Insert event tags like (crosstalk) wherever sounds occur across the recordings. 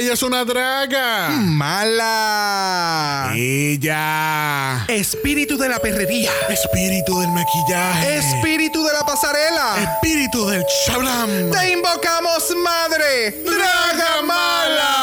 Ella es una draga. Mala. Ella. Espíritu de la perrería. Espíritu del maquillaje. Espíritu de la pasarela. Espíritu del chablam. Te invocamos, madre. Draga mala.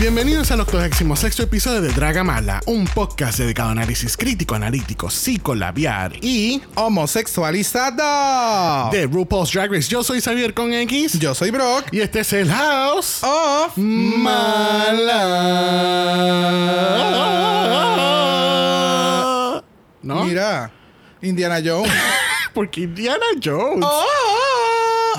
Bienvenidos al 86 episodio de Draga Mala, un podcast dedicado a análisis crítico, analítico, psicolabiar y Homosexualizada. de RuPaul's Drag Race. Yo soy Xavier con X Yo soy Brock. y este es el House Of Mala. ¿No? Mira, Indiana Jones. (laughs) Porque Indiana Jones. Oh,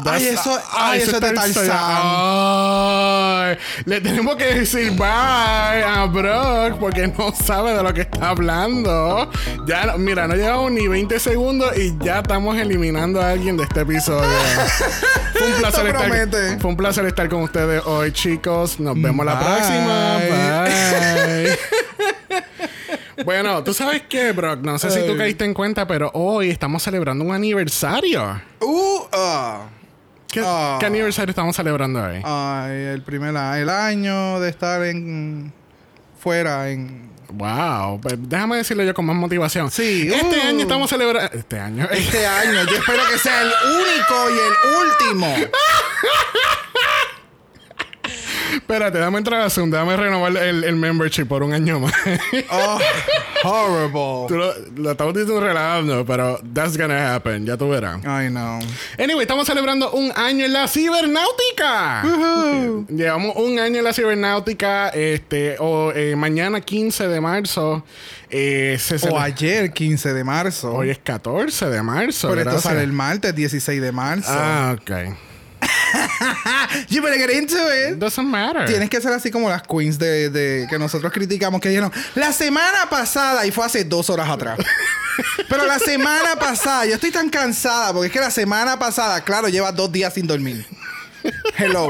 ay, eso, ay, eso es de. Ay, le tenemos que decir bye a Brock porque no sabe de lo que está hablando. Ya, no- mira, no llevamos ni 20 segundos y ya estamos eliminando a alguien de este episodio. (laughs) Fue un placer, estar, fue un placer estar con ustedes hoy, chicos. Nos vemos la próxima. Bye. (laughs) Bueno, tú sabes qué, Brock, no sé si tú caíste en cuenta, pero hoy estamos celebrando un aniversario. Uh, ah. ¿Qué, Ah. qué aniversario estamos celebrando hoy? Ay, el primer el año de estar en fuera en Wow, pues déjame decirlo yo con más motivación. Sí, Este uh. año estamos celebrando. Este año. este año. Yo espero que sea el único y el último. (laughs) Espérate, dame entrar a Zoom, déjame renovar el, el membership por un año más. (laughs) Oh, horrible. Tú lo, lo estamos diciendo relajando, pero that's gonna happen, ya tú verás. I know. Anyway, estamos celebrando un año en la cibernáutica. Llevamos un año en la cibernáutica. Este, o eh, mañana 15 de marzo. eh, se O ayer, 15 de marzo. Hoy es 14 de marzo. Pero esto sale el martes, 16 de marzo. Ah, ok. You better get into it. Doesn't matter. Tienes que ser así como las queens de, de- que nosotros criticamos que dijeron la semana pasada y fue hace dos horas atrás. (laughs) Pero la semana pasada, yo estoy tan cansada porque es que la semana pasada, claro, lleva dos días sin dormir. Hello.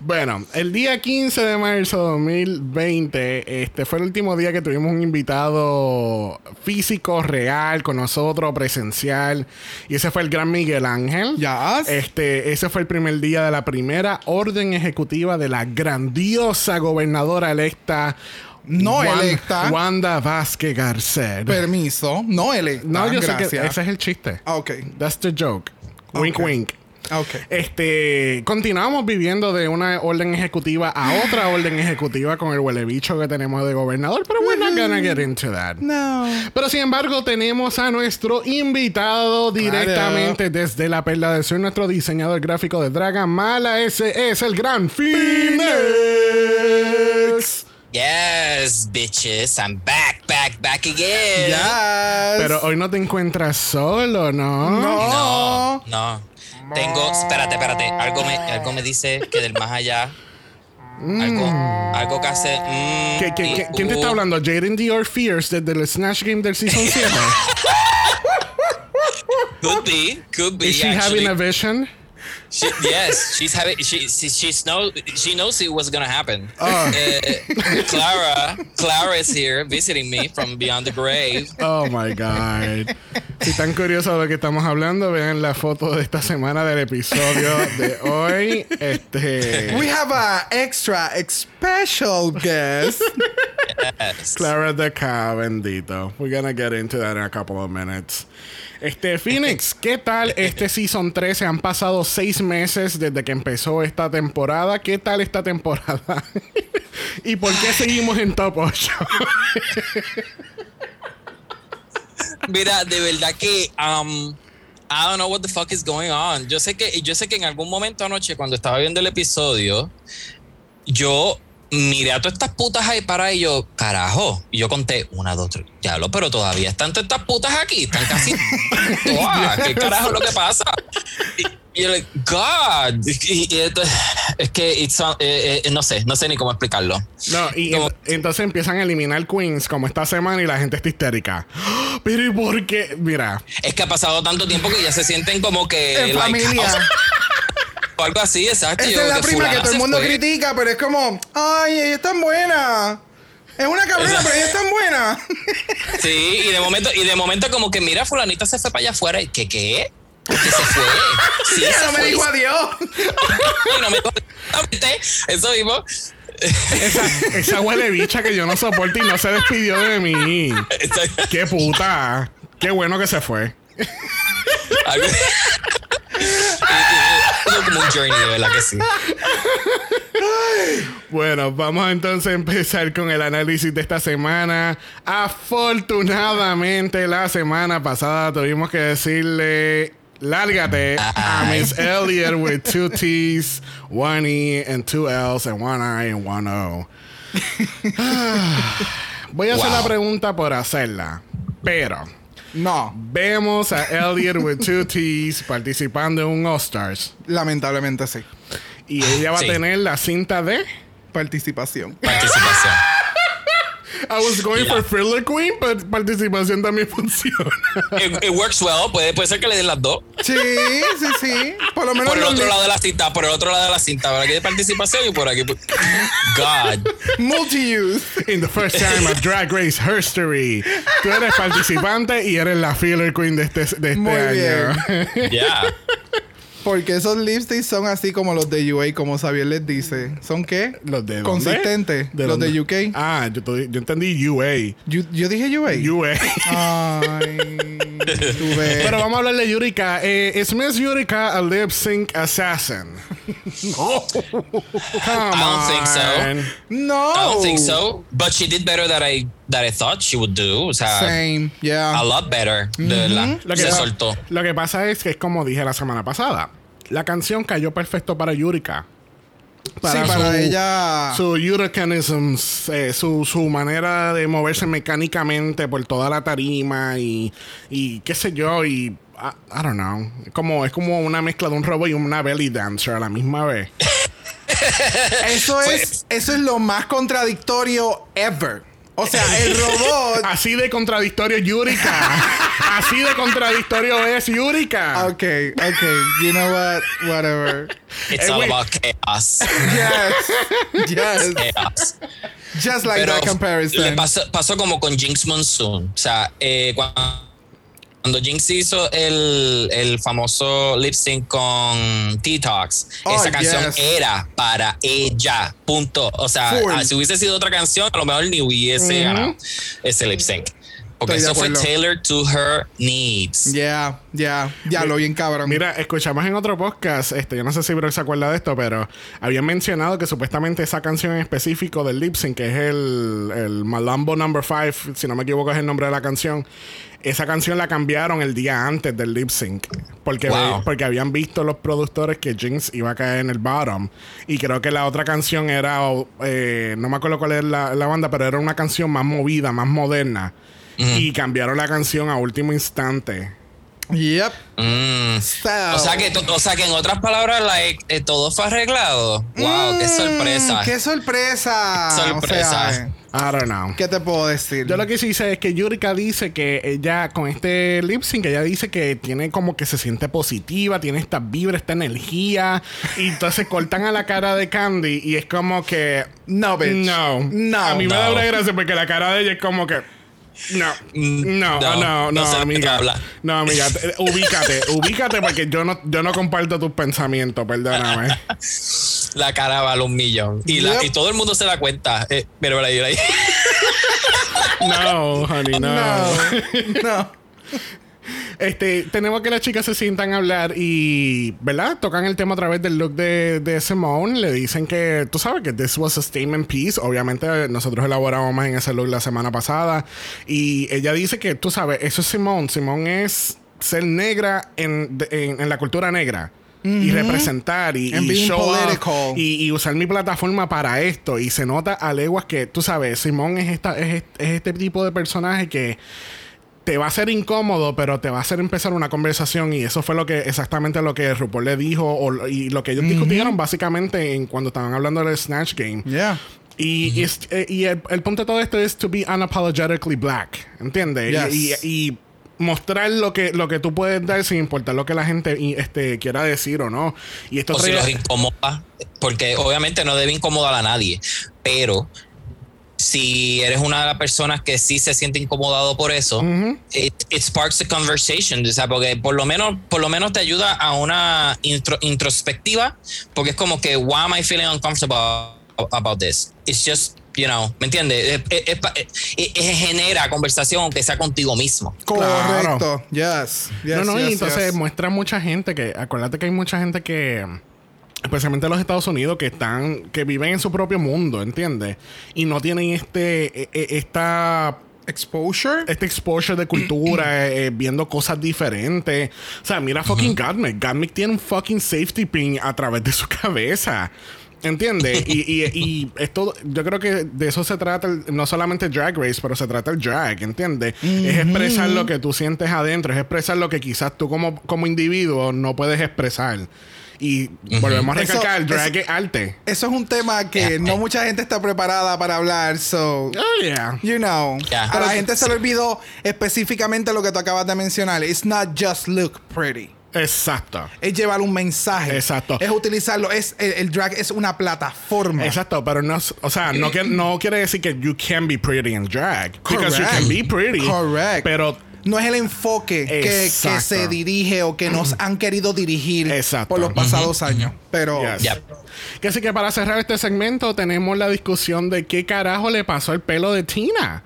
Bueno, el día 15 de marzo de 2020, este fue el último día que tuvimos un invitado físico, real, con nosotros, presencial. Y ese fue el gran Miguel Ángel. Ya. Este, ese fue el primer día de la primera orden ejecutiva de la grandiosa gobernadora electa. No Wan- electa. Wanda Vázquez Garcet. Permiso. No, él. no, yo sé gracias. que ese es el chiste. Ah, ok. That's the joke. Wink, Ok. wink. Ah, ok. Este, continuamos viviendo de una orden ejecutiva a otra orden ejecutiva con el huele bicho que tenemos de gobernador, pero we're not gonna get into that. No. Pero sin embargo, tenemos a nuestro invitado directamente desde la Perla del Sur, nuestro diseñador gráfico de Draga Mala. Ese es el gran Phoenix. Yes, bitches. I'm back, back, back again. Yes. Pero hoy no te encuentras solo, ¿no? No. No, no. Tengo. Espérate, espérate. Algo me, algo me dice que del más allá. Algo, algo que hace. mm, ¿Qué- qué- y- qué- ¿Quién te está uh, hablando? Jaden Dior Fierce desde el Snatch Game del Season (laughs) 7. Could be, could be. Is she actually. having a vision? She, yes, she's having. She she she's know she knows it was gonna happen. Oh. Uh, Clara, Clara is here visiting me from beyond the grave. Oh my God. Si están curiosos de lo que estamos hablando, vean la foto de esta semana del episodio de hoy. Este. We have a extra special guest. Yes. Clara de K, bendito. We're gonna get into that in a couple of minutes. Este, Phoenix, (laughs) ¿qué tal este Season 13? Han pasado seis meses desde que empezó esta temporada. ¿Qué tal esta temporada? (laughs) ¿Y por qué seguimos en top 8? (laughs) Mira, de verdad que um, I don't know what the fuck is going on. Yo sé que yo sé que en algún momento anoche cuando estaba viendo el episodio, yo miré a todas estas putas ahí para y yo, carajo, y yo conté una, dos, tres, diablo, pero todavía están todas estas putas aquí, están casi (laughs) todas. ¿Qué carajo es lo que pasa? Y, y yo, like, God, y, y esto- es que it's, uh, eh, eh, no sé, no sé ni cómo explicarlo. No, y Como- entonces empiezan a eliminar queens como esta semana y la gente está histérica. (gasps) Pero ¿y por qué? Mira, Es que ha pasado tanto tiempo que ya se sienten como que En like, familia. (laughs) o algo así, exacto. Esa Yo, es la prima que todo el mundo fue. critica, pero es como, ay, ella es tan buena. Es una cabrona, pero ella es tan buena. (laughs) Sí, y de momento, y de momento como que mira, fulanita se fue para allá afuera. ¿Qué qué? ¿Por qué se fue? (laughs) Sí, Ella se no me dijo adiós. (laughs) Y no me dijo, "No, vete". Eso mismo. Esa, esa huele bicha que yo no soporto y no se despidió de mí. Qué puta. Qué bueno que se fue. Como un journey, de verdad que sí. Bueno, vamos entonces a empezar con el análisis de esta semana. Afortunadamente, la semana pasada tuvimos que decirle. Lárgate a Miss Elliot with two T's, one E, and two L's, and one I and one O. (laughs) Ah, Voy a hacer la pregunta por hacerla, pero No, vemos a Elliot with two T's participando en un All Stars lamentablemente sí. y ella va Sí. a tener la cinta de. Participación. Participación. I was (laughs) going for Thriller Queen, pero participación también (laughs) funciona. It, it works well. Puede, puede ser que le den las dos. Sí, sí, sí. Por lo menos Por el otro lado de la cinta, por el otro lado de la cinta. Por aquí de participación y por aquí. por- God. multi-use. In the first time of Drag Race history. Tú eres participante y eres la Thriller Queen de este, de este Muy año. Yeah. Porque esos lipsticks son así como los de UA, como Xavier les dice. ¿Son qué? ¿Los de? Consistentes. ¿De los dónde? de UK. Ah, yo, yo entendí UA. Yo, yo dije UA. UA. Ay. (laughs) Pero vamos a hablar de Yurika. Eh, ¿Es Miss Yurika a lip sync assassin? (laughs) oh, come I don't think so. no. I don't think so. But she did better than I that I thought she would do. O sea, Same, yeah. a lot better. De verdad. Lo que, Se soltó. lo que pasa es que es como dije la semana pasada. La canción cayó perfecto para Yurika. sí, para ella. Su Yuricanism, eh, su, su manera de moverse mecánicamente por toda la tarima y, y qué sé yo, y I, I don't know. Como, es como una mezcla de un robot y una belly dancer a la misma vez. (laughs) Eso Fue- es, eso es lo más contradictorio ever. O sea, el robot. (laughs) Así de contradictorio Yurika. Así de contradictorio es Yurika. Ok, ok. You know what? Whatever. It's Eh, all wait. about chaos. Yes. Yes. chaos. Just like Pero that le comparison. pasó, pasó como con Jinx Monsoon. O sea, eh, cuando, cuando Jinx hizo el, el famoso lip sync con T-Talks, Oh, esa canción yes. era para ella. Punto. O sea, Full. ah, si hubiese sido otra canción, a lo mejor ni hubiese ganado ese lip sync. Porque Estoy eso fue tailored to her needs. Yeah, yeah. Ya lo bien cabrón. Mira, escuchamos en otro podcast, este, yo no sé si Brock se acuerda de esto, pero habían mencionado que supuestamente esa canción en específico del lip sync, que es el, el Malambo Number 5, si no me equivoco es el nombre de la canción, esa canción la cambiaron el día antes del lip sync. Porque, Wow. porque habían visto los productores que Jinx iba a caer en el bottom. Y creo que la otra canción era, eh, no me acuerdo cuál es la, la banda, pero era una canción más movida, más moderna. Y cambiaron la canción a último instante. Yep. Mm. So. O sea que, to- o sea que en otras palabras, like, eh, todo fue arreglado. Wow, qué Mm, sorpresa. ¡Qué sorpresa! Sorpresa. O sea, I don't know. ¿Qué te puedo decir? Yo lo que sí sé es que Yurika dice que ella con este lip sync, ella dice que tiene como que se siente positiva, tiene esta vibra, esta energía. Y entonces cortan a la cara de Candy y es como que. No, bitch. No. No. A mí me da una gracia porque la cara de ella es como que. No, Mm, no, no, no, no, amiga. No, amiga, te- ubícate, ubícate porque yo no, yo no comparto tus pensamientos, perdóname. (laughs) La cara vale un millón. Y, la- Yep. y todo el mundo se da cuenta. Eh, mira, mira, mira ahí. (laughs) No, honey, no. No. no. Este, tenemos que las chicas se sientan a hablar y, ¿verdad? Tocan el tema a través del look de, de Simone. Le dicen que, tú sabes que this was a statement piece. Obviamente, nosotros elaboramos más en ese look la semana pasada. Y ella dice que, tú sabes, eso es Simone. Simone es ser negra en, de- en, en la cultura negra. Y representar y, And y show y, y usar mi plataforma para esto. Y se nota a leguas que, tú sabes, Simón es, esta, es, es este tipo de personaje que te va a ser incómodo, pero te va a hacer empezar una conversación. Y eso fue lo que exactamente lo que RuPaul le dijo o, y lo que ellos discutieron básicamente en cuando estaban hablando del Snatch Game. Yeah. Y, es- eh, y el, el punto de todo esto es to be unapologetically black. ¿Entiendes? Yes. Y, y- y mostrar lo que, lo que tú puedes dar sin importar lo que la gente este, quiera decir o no. Y esto o si los incomoda. Porque obviamente no debe incomodar a nadie. Pero, si eres una de las personas que sí se siente incomodado por eso, it, it sparks a conversation, o sea, porque por lo menos, por lo menos te ayuda a una intro- introspectiva, porque es como que, why am I feeling uncomfortable about this? It's just, you know, ¿me entiendes? Es- es- es pa- es- es- genera conversación aunque sea contigo mismo. Correcto. Yes. yes, no, no, y entonces yes. muestra mucha gente que, acuérdate que hay mucha gente que, especialmente en los Estados Unidos, que están, que viven en su propio mundo, ¿entiendes? Y no tienen este, e- e- esta Exposure. este exposure de cultura, eh, (clears throat) eh, viendo cosas diferentes. O sea, mira fucking Gatmic. Gatmic tiene un fucking safety pin a través de su cabeza. ¿Entiendes? y, y, y esto, yo creo que de eso se trata, el- no solamente Drag Race, pero se trata el drag, ¿entiendes? Es expresar lo que tú sientes adentro, es expresar lo que quizás tú como, como individuo no puedes expresar. Y volvemos a Eso- recalcar, el drag eso- es arte. Eso es un tema que no mucha gente está preparada para hablar, so Oh, yeah. you know. Ya. A la gente se le olvidó específicamente lo que tú acabas de mencionar. It's not just look pretty. Exacto. Es llevar un mensaje. Exacto. Es utilizarlo. Es, el, el drag es una plataforma. Exacto, pero no, es- o sea, no, que, no quiere decir que you can be pretty in drag. Because you Correct. can be pretty. Correct. Pero No es el enfoque que, que se dirige o que nos han querido dirigir Exacto. por los pasados años. Pero Yes. Ya. Que así que para cerrar este segmento tenemos la discusión de qué carajo le pasó al pelo de Tina.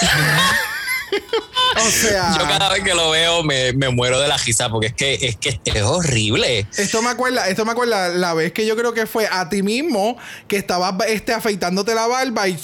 (laughs) (laughs) o sea, Yo cada vez que lo veo me, me muero de la risa porque es que es que es horrible. Esto me acuerda, esto me acuerda la vez que yo creo que fue a ti mismo que estabas este, afeitándote la barba y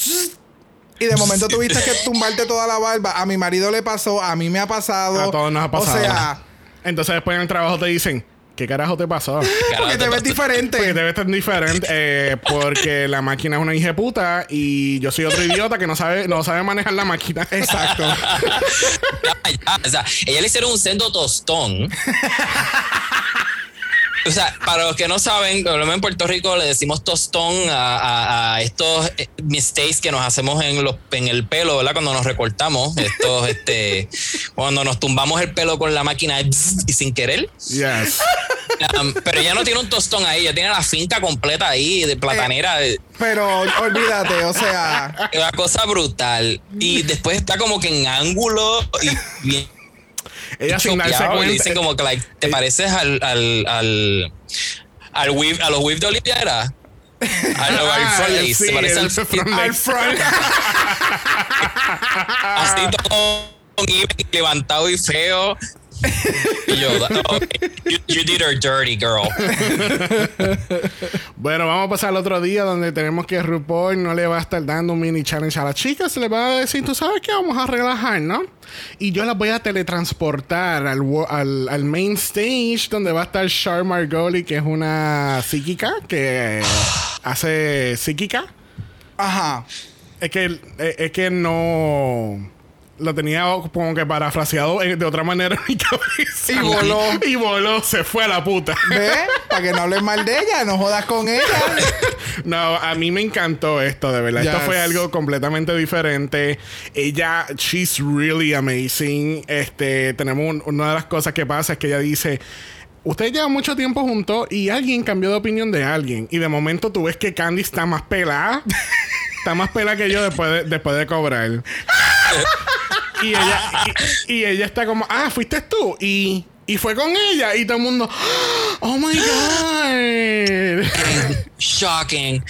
y de momento tuviste que tumbarte toda la barba. A mi marido le pasó, a mí me ha pasado. A todos nos ha pasado. O sea, Entonces después en el trabajo te dicen, ¿qué carajo te pasó? (laughs) porque te ves diferente. Porque te ves tan diferente eh, porque la máquina es una hija puta y yo soy otro idiota que no sabe, no sabe manejar la máquina. (laughs) Exacto. Ya, (laughs) ya. O sea, ella le hicieron un sendo tostón. O sea, para los que no saben, en Puerto Rico le decimos tostón a, a- a estos eh, mistakes que nos hacemos en los en el pelo, ¿verdad? Cuando nos recortamos, estos, este, cuando nos tumbamos el pelo con la máquina y sin querer. Yes. Um, pero ella no tiene un tostón ahí, ella tiene la finca completa ahí de platanera. de- Pero olvídate, o sea, una cosa brutal. Y después está como que en ángulo y bien Ella sin darse y le cuenta. dicen como que like, te pareces al al al al weave, a los weave de Oliviera. Ah, al front lace, sí, parece al, al front. así todo levantado y feo. Y yo, "Oh, okay, you, you did her dirty, girl. (laughs) Bueno, vamos a pasar al otro día donde tenemos que RuPaul no le va a estar dando un mini challenge a las chicas. Se le va a decir, tú sabes que vamos a relajar, ¿no? Y yo las voy a teletransportar al, al, al main stage donde va a estar Char Margoli, que es una psíquica que (gasps) hace psíquica. Ajá. Es que, es, es que no... Lo tenía como que parafraseado eh, de otra manera en mi (laughs) cabeza. Y voló. Y voló, se fue a la puta. ¿Ves? Para que no hables mal de ella, no jodas con ella. (laughs) No, a mí me encantó esto, de verdad. Esto fue algo completamente diferente. Ella, she's really amazing. Este, tenemos un- una de las cosas que pasa es que ella dice. Ustedes llevan mucho tiempo juntos y alguien cambió de opinión de alguien. Y de momento tú ves que Candy está más pelada. (laughs) está más pelada que yo después de, después de cobrar. Y, ella, y, y ella está como, ah, fuiste tú. Y, y fue con ella. Y todo el mundo, oh my God. Shocking.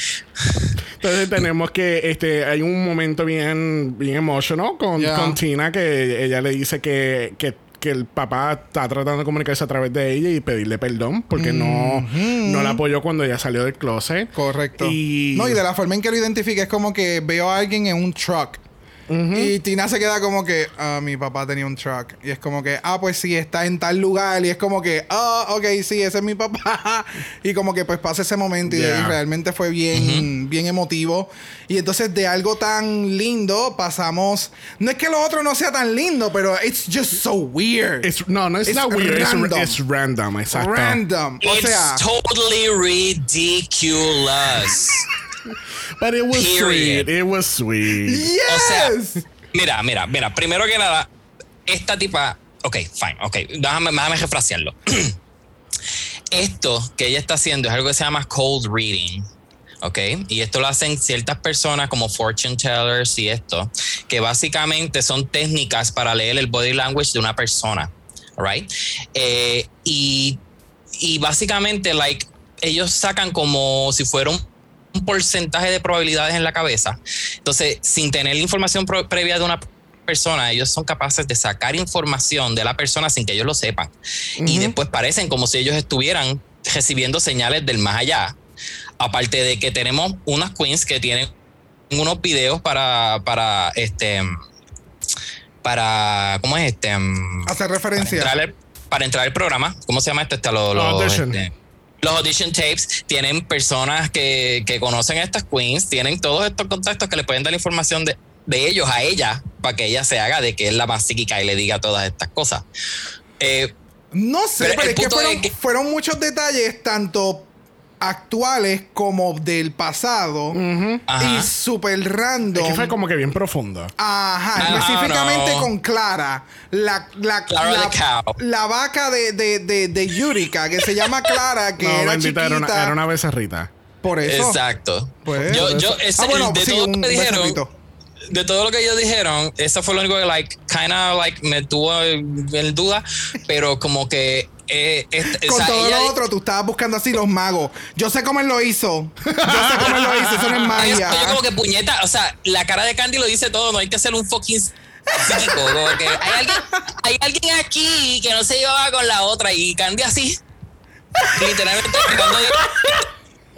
Entonces tenemos que, este, hay un momento bien, bien emotional con, Yeah. con Tina que ella le dice que, que, que el papá está tratando de comunicarse a través de ella y pedirle perdón porque no, no la apoyó cuando ella salió del closet. Correcto. Y, No, y de la forma en que lo identifica es como que veo a alguien en un truck. Y Tina se queda como que, ah, mi papá tenía un truck. Y es como que, ah, pues sí, está en tal lugar. Y es como que, ah, ok, sí, ese es mi papá. (laughs) y como que pues pasa ese momento y, Yeah. y realmente fue bien, bien emotivo. Y entonces de algo tan lindo pasamos. No es que lo otro no sea tan lindo, pero it's just so weird. It's- no, no, it's, It's not weird. It's- random. It's, random, exacto. Random. O It's sea, totally ridiculous. (laughs) But it was Period. sweet. It was sweet. O sea, yes. mira, mira, mira. Primero que nada, esta tipa. Ok, fine, ok. Déjame, déjame refrasearlo. (clears throat) Esto que ella está haciendo es algo que se llama cold reading. ¿ok? Y esto lo hacen ciertas personas como fortune tellers y esto, que básicamente son técnicas para leer el body language de una persona, right? Eh, y, y básicamente, like, ellos sacan como si fuera un un porcentaje de probabilidades en la cabeza. Entonces, sin tener la información previa de una persona, ellos son capaces de sacar información de la persona sin que ellos lo sepan. Y después parecen como si ellos estuvieran recibiendo señales del más allá. Aparte de que tenemos unas queens que tienen unos videos para, para este, para, ¿cómo es este? Hacer Para referencia. entrar, al, para entrar al programa, ¿cómo se llama esto? Está lo- lo- Audition. este, los audition tapes tienen personas que, que conocen a estas queens, tienen todos estos contactos que le pueden dar información de, de ellos a ella para que ella se haga de que es la más psíquica y le diga todas estas cosas. Eh, No sé, Pero pero, el es que punto fueron, es que- fueron muchos detalles, tanto actuales como del pasado. Y súper random. Es que fue como que bien profundo. Ajá, Ah, específicamente no. con Clara, la, la, Clara la, the cow. la vaca de, de, de, de Yurika, que se llama Clara, que (laughs) no, era bendita, chiquita. era una, era una becerrita. Por eso. Exacto. Pues, yo, por yo, ese- Ah, bueno, de sí, todo un que dijeron, becerrito. De todo lo que ellos dijeron, eso fue lo único que, like, kinda, like, me tuvo en duda, pero como que. Eh, este- Con o sea, todo ella- lo otro, tú estabas buscando así los magos. Yo sé cómo él lo hizo. (laughs) Yo sé cómo él lo hizo. Eso no es magia. yo como que puñeta, o sea, la cara de Candy lo dice todo, no hay que ser un fucking psíquico. Como que hay alguien, hay alguien aquí que no se llevaba con la otra y Candy así, literalmente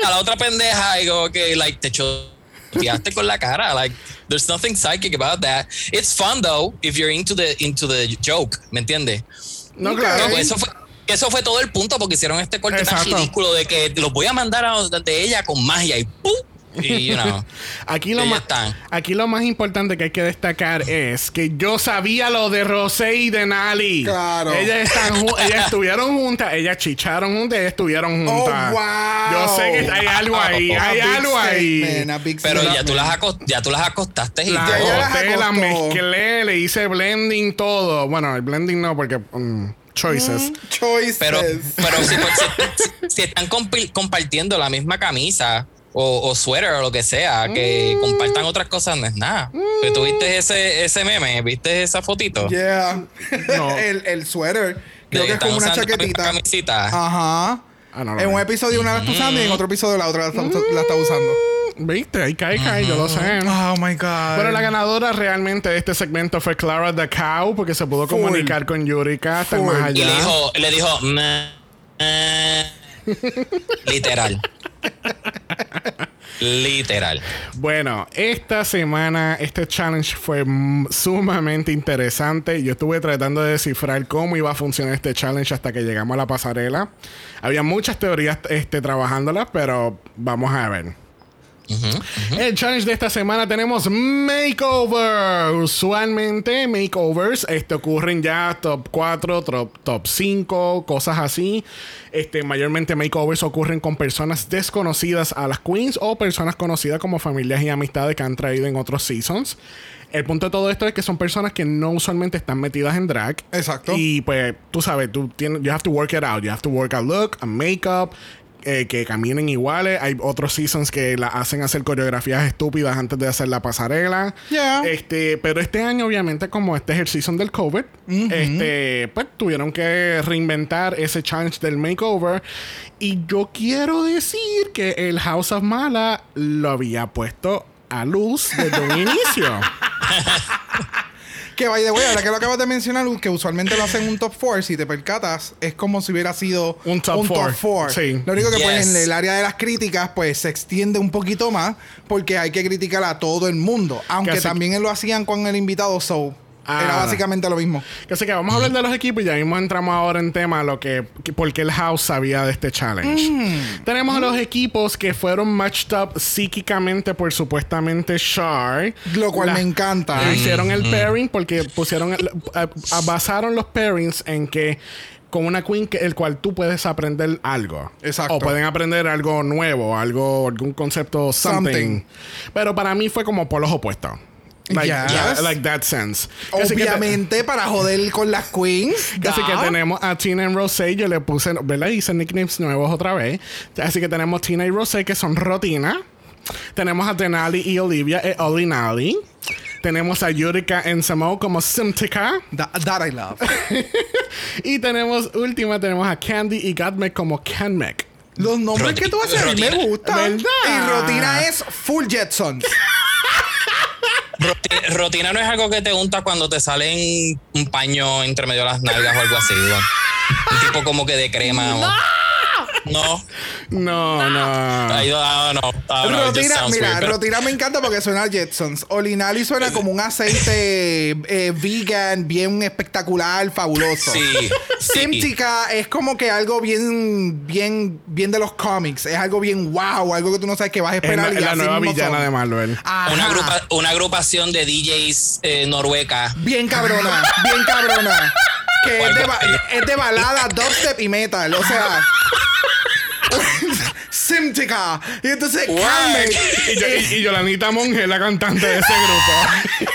a la otra pendeja y como que, like, te choteaste con la cara. Like, there's nothing psychic about that. It's fun though if you're into the, into the joke, ¿me entiendes? No, claro. No, pues eso fue, eso fue todo el punto porque hicieron este corte tan Exacto. ridículo de que los voy a mandar a donde ella con magia y ¡pum! Y, you know, (laughs) Aquí lo, más, están. aquí lo más importante que hay que destacar es que yo sabía lo de Rosé y de Nali. Claro. Ellas, están ju- (laughs) ellas estuvieron juntas, ellas chicharon juntas, ellas estuvieron juntas. Oh, wow. Yo sé que hay algo ahí, A hay big algo ahí. statement, a big pero ya tú, las ya tú las acostaste y La todo. ya las mezclé, le hice blending, todo. Bueno, el blending no, porque mm, choices. Choices. Pero, pero si, si- si están compi- compartiendo la misma camisa o, o suéter o lo que sea, que compartan otras cosas no es nada. Que tú viste ese, ese meme, viste esa fotito. Yeah. No. (laughs) el, el sweater. De Creo que es como una chaquetita. camisita. Ajá. Ah, no, en un episodio una la está usando y en otro episodio la otra la está, la está usando. ¿Viste? Ahí cae, cae, yo lo sé. Oh my God. Bueno, la ganadora realmente de este segmento fue Clara the Cow, porque se pudo Full. comunicar con Yurika hasta más Y allá. le dijo, le dijo, "Meh, eh". (laughs) literal. (laughs) Literal. Bueno, esta semana este challenge fue sumamente interesante. Yo estuve tratando de descifrar cómo iba a funcionar este challenge hasta que llegamos a la pasarela. Había muchas teorías este, trabajándolas, pero vamos a ver. El challenge de esta semana tenemos makeover. Usualmente makeovers este, ocurren ya top 4, top, top 5, cosas así. Este, mayormente makeovers ocurren con personas desconocidas a las queens o personas conocidas como familias y amistades que han traído en otros seasons. El punto de todo esto es que son personas que no usualmente están metidas en drag. Exacto. Y pues tú sabes, tú tienes, you have to work it out. You have to work a look, a makeup, eh, que caminen iguales. Hay otros seasons que la hacen hacer coreografías estúpidas antes de hacer la pasarela. Yeah. Este, pero este año, obviamente, como este es el season del COVID, este, pues tuvieron que reinventar ese challenge del makeover. Y yo quiero decir que el House of Mala lo había puesto a luz desde un (laughs) inicio. (laughs) Que by the way, ahora que lo acabas de mencionar, que usualmente lo hacen un top 4, si te percatas, es como si hubiera sido Un top four. four. Sí. Lo único que pues Yes. en el área de las críticas, pues se extiende un poquito más, porque hay que criticar a todo el mundo. Aunque Casi- también lo hacían con el invitado, so Ah. era básicamente lo mismo. Así que vamos a hablar de los equipos y ya mismo entramos ahora en tema lo que, que- por qué el house sabía de este challenge. Mm. Tenemos a los equipos que fueron matched up psíquicamente por supuestamente Shar. Lo cual La- me encanta. le Hicieron el pairing porque pusieron el- a- a- basaron los pairings en que con una queen que, el cual tú puedes aprender algo. Exacto. O pueden aprender algo nuevo, algo, algún concepto something. Something. Pero para mí fue como por los opuestos. Like, Yes. yeah, like that sense. Que Obviamente, para joder con las queens. Así que tenemos a Tina y Rosé. Yo le puse, ¿verdad? Hice nicknames nuevos otra vez. Así que tenemos Tina y Rosé, que son Rotina. Tenemos a Denali y Olivia e Olinali. Tenemos a Yurika en Samo como Simtica. That, that I love. (laughs) Y tenemos, última, tenemos a Candy y Gatmek como Canmek. Los nombres Roti- que tú haces a mí me gustan. ¿Verdad? Y Rotina es full Jetsons. (laughs) Roti- Rotina no es algo que te unta cuando te salen un paño entre medio de las nalgas o algo así. ¿no? Un tipo como que de crema. o- No. No, no. I don't, I don't know. I don't know. It just Rotina, sounds mira, weird, pero- Rotina me encanta porque suena a Jetsons. Olinali suena como un aceite eh, vegan, bien espectacular, fabuloso. Sí, sí. Simtica es como que algo bien, bien, bien de los cómics. Es algo bien wow, algo que tú no sabes que vas a Es esperar. la, y la así nueva villana son. de Marvel. Una, agrupa- una agrupación de DJs eh, norueca. Bien cabrona, bien cabrona. Que es de, ba- es de balada, dubstep y metal. O sea. (laughs) Simtica. Y entonces? Carmen. Y, y- y Yolanita Monge, la cantante de ese grupo.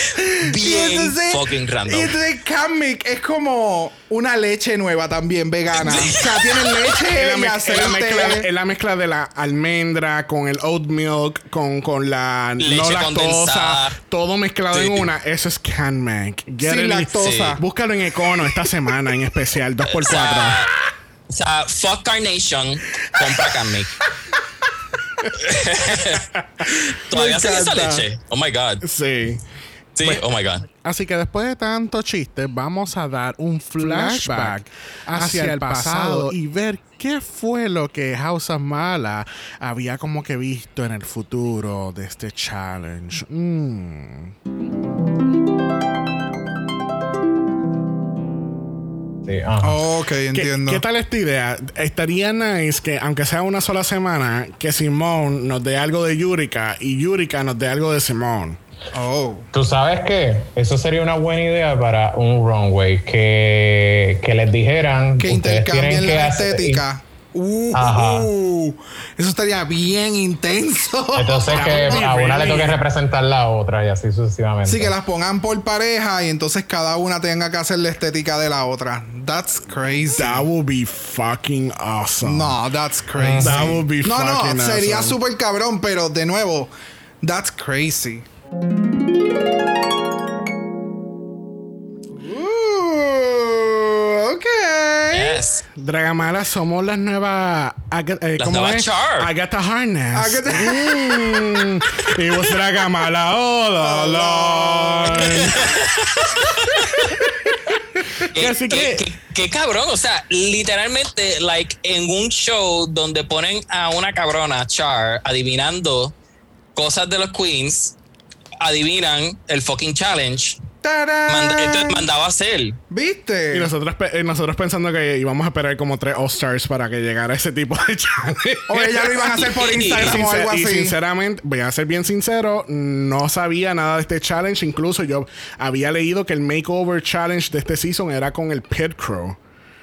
(laughs) Bien fucking Y random. entonces Kamek es como una leche nueva también vegana. O sea, tiene leche (laughs) Es la, y es la mezcla, aceite. la mezcla de la almendra con el oat milk, con, con la Leche no lactosa, condensada. todo mezclado Sí. en una. Eso es. Get Sin it- lactosa. Sí. Búscalo en Econo esta semana en especial, 2x4. O sea, o sea, fuck Carnation, compra Canmic. (laughs) Todavía encanta. leche. Oh my god. Sí. Sí, oh my god. Así que después de tanto chiste, vamos a dar un flashback hacia el pasado y ver qué fue lo que House of Mala había como que visto en el futuro de este challenge. Mm. Sí, ajá. Ok, ¿Qué, entiendo. qué tal esta idea? Estaría nice que, aunque sea una sola semana, que Simón nos dé algo de Yurika y Yurika nos dé algo de Simón. Oh. Tú sabes que eso sería una buena idea para un runway que, que les dijeran Que intercambien que la hacer- estética. Uh, Ajá. uh, eso estaría bien intenso. Entonces que (laughs) a una le toque representar la otra y así sucesivamente. Sí, que las pongan por pareja y entonces cada una tenga que hacer la estética de la otra. That's crazy. That would be fucking awesome. No, that's crazy. That would be no, no, fucking sería awesome. súper cabrón, pero de nuevo, that's crazy. Ooh, okay. Yes. Dragamala somos las nuevas. Aga- eh, Las ¿cómo nuevas es? Char. Agatha Harness. Agatha- Mm. It was Dragamala all (laughs) along. ¿Qué, Así qué- que- qué- qué cabrón, o sea, literalmente, like, en un show donde ponen a una cabrona, Char, adivinando cosas de los queens, adivinan el fucking challenge, ¡Tarán! manda- entonces mandaba a hacer. ¿Viste? Y nosotros, nosotros pensando que íbamos a esperar como tres All-Stars para que llegara ese tipo de (laughs) challenge. O ella lo iban a hacer por Y- Y, Instagram o algo y así. sinceramente, voy a ser bien sincero, no sabía nada de este challenge. Incluso yo había leído que el makeover challenge de este season era con el Pit Crew.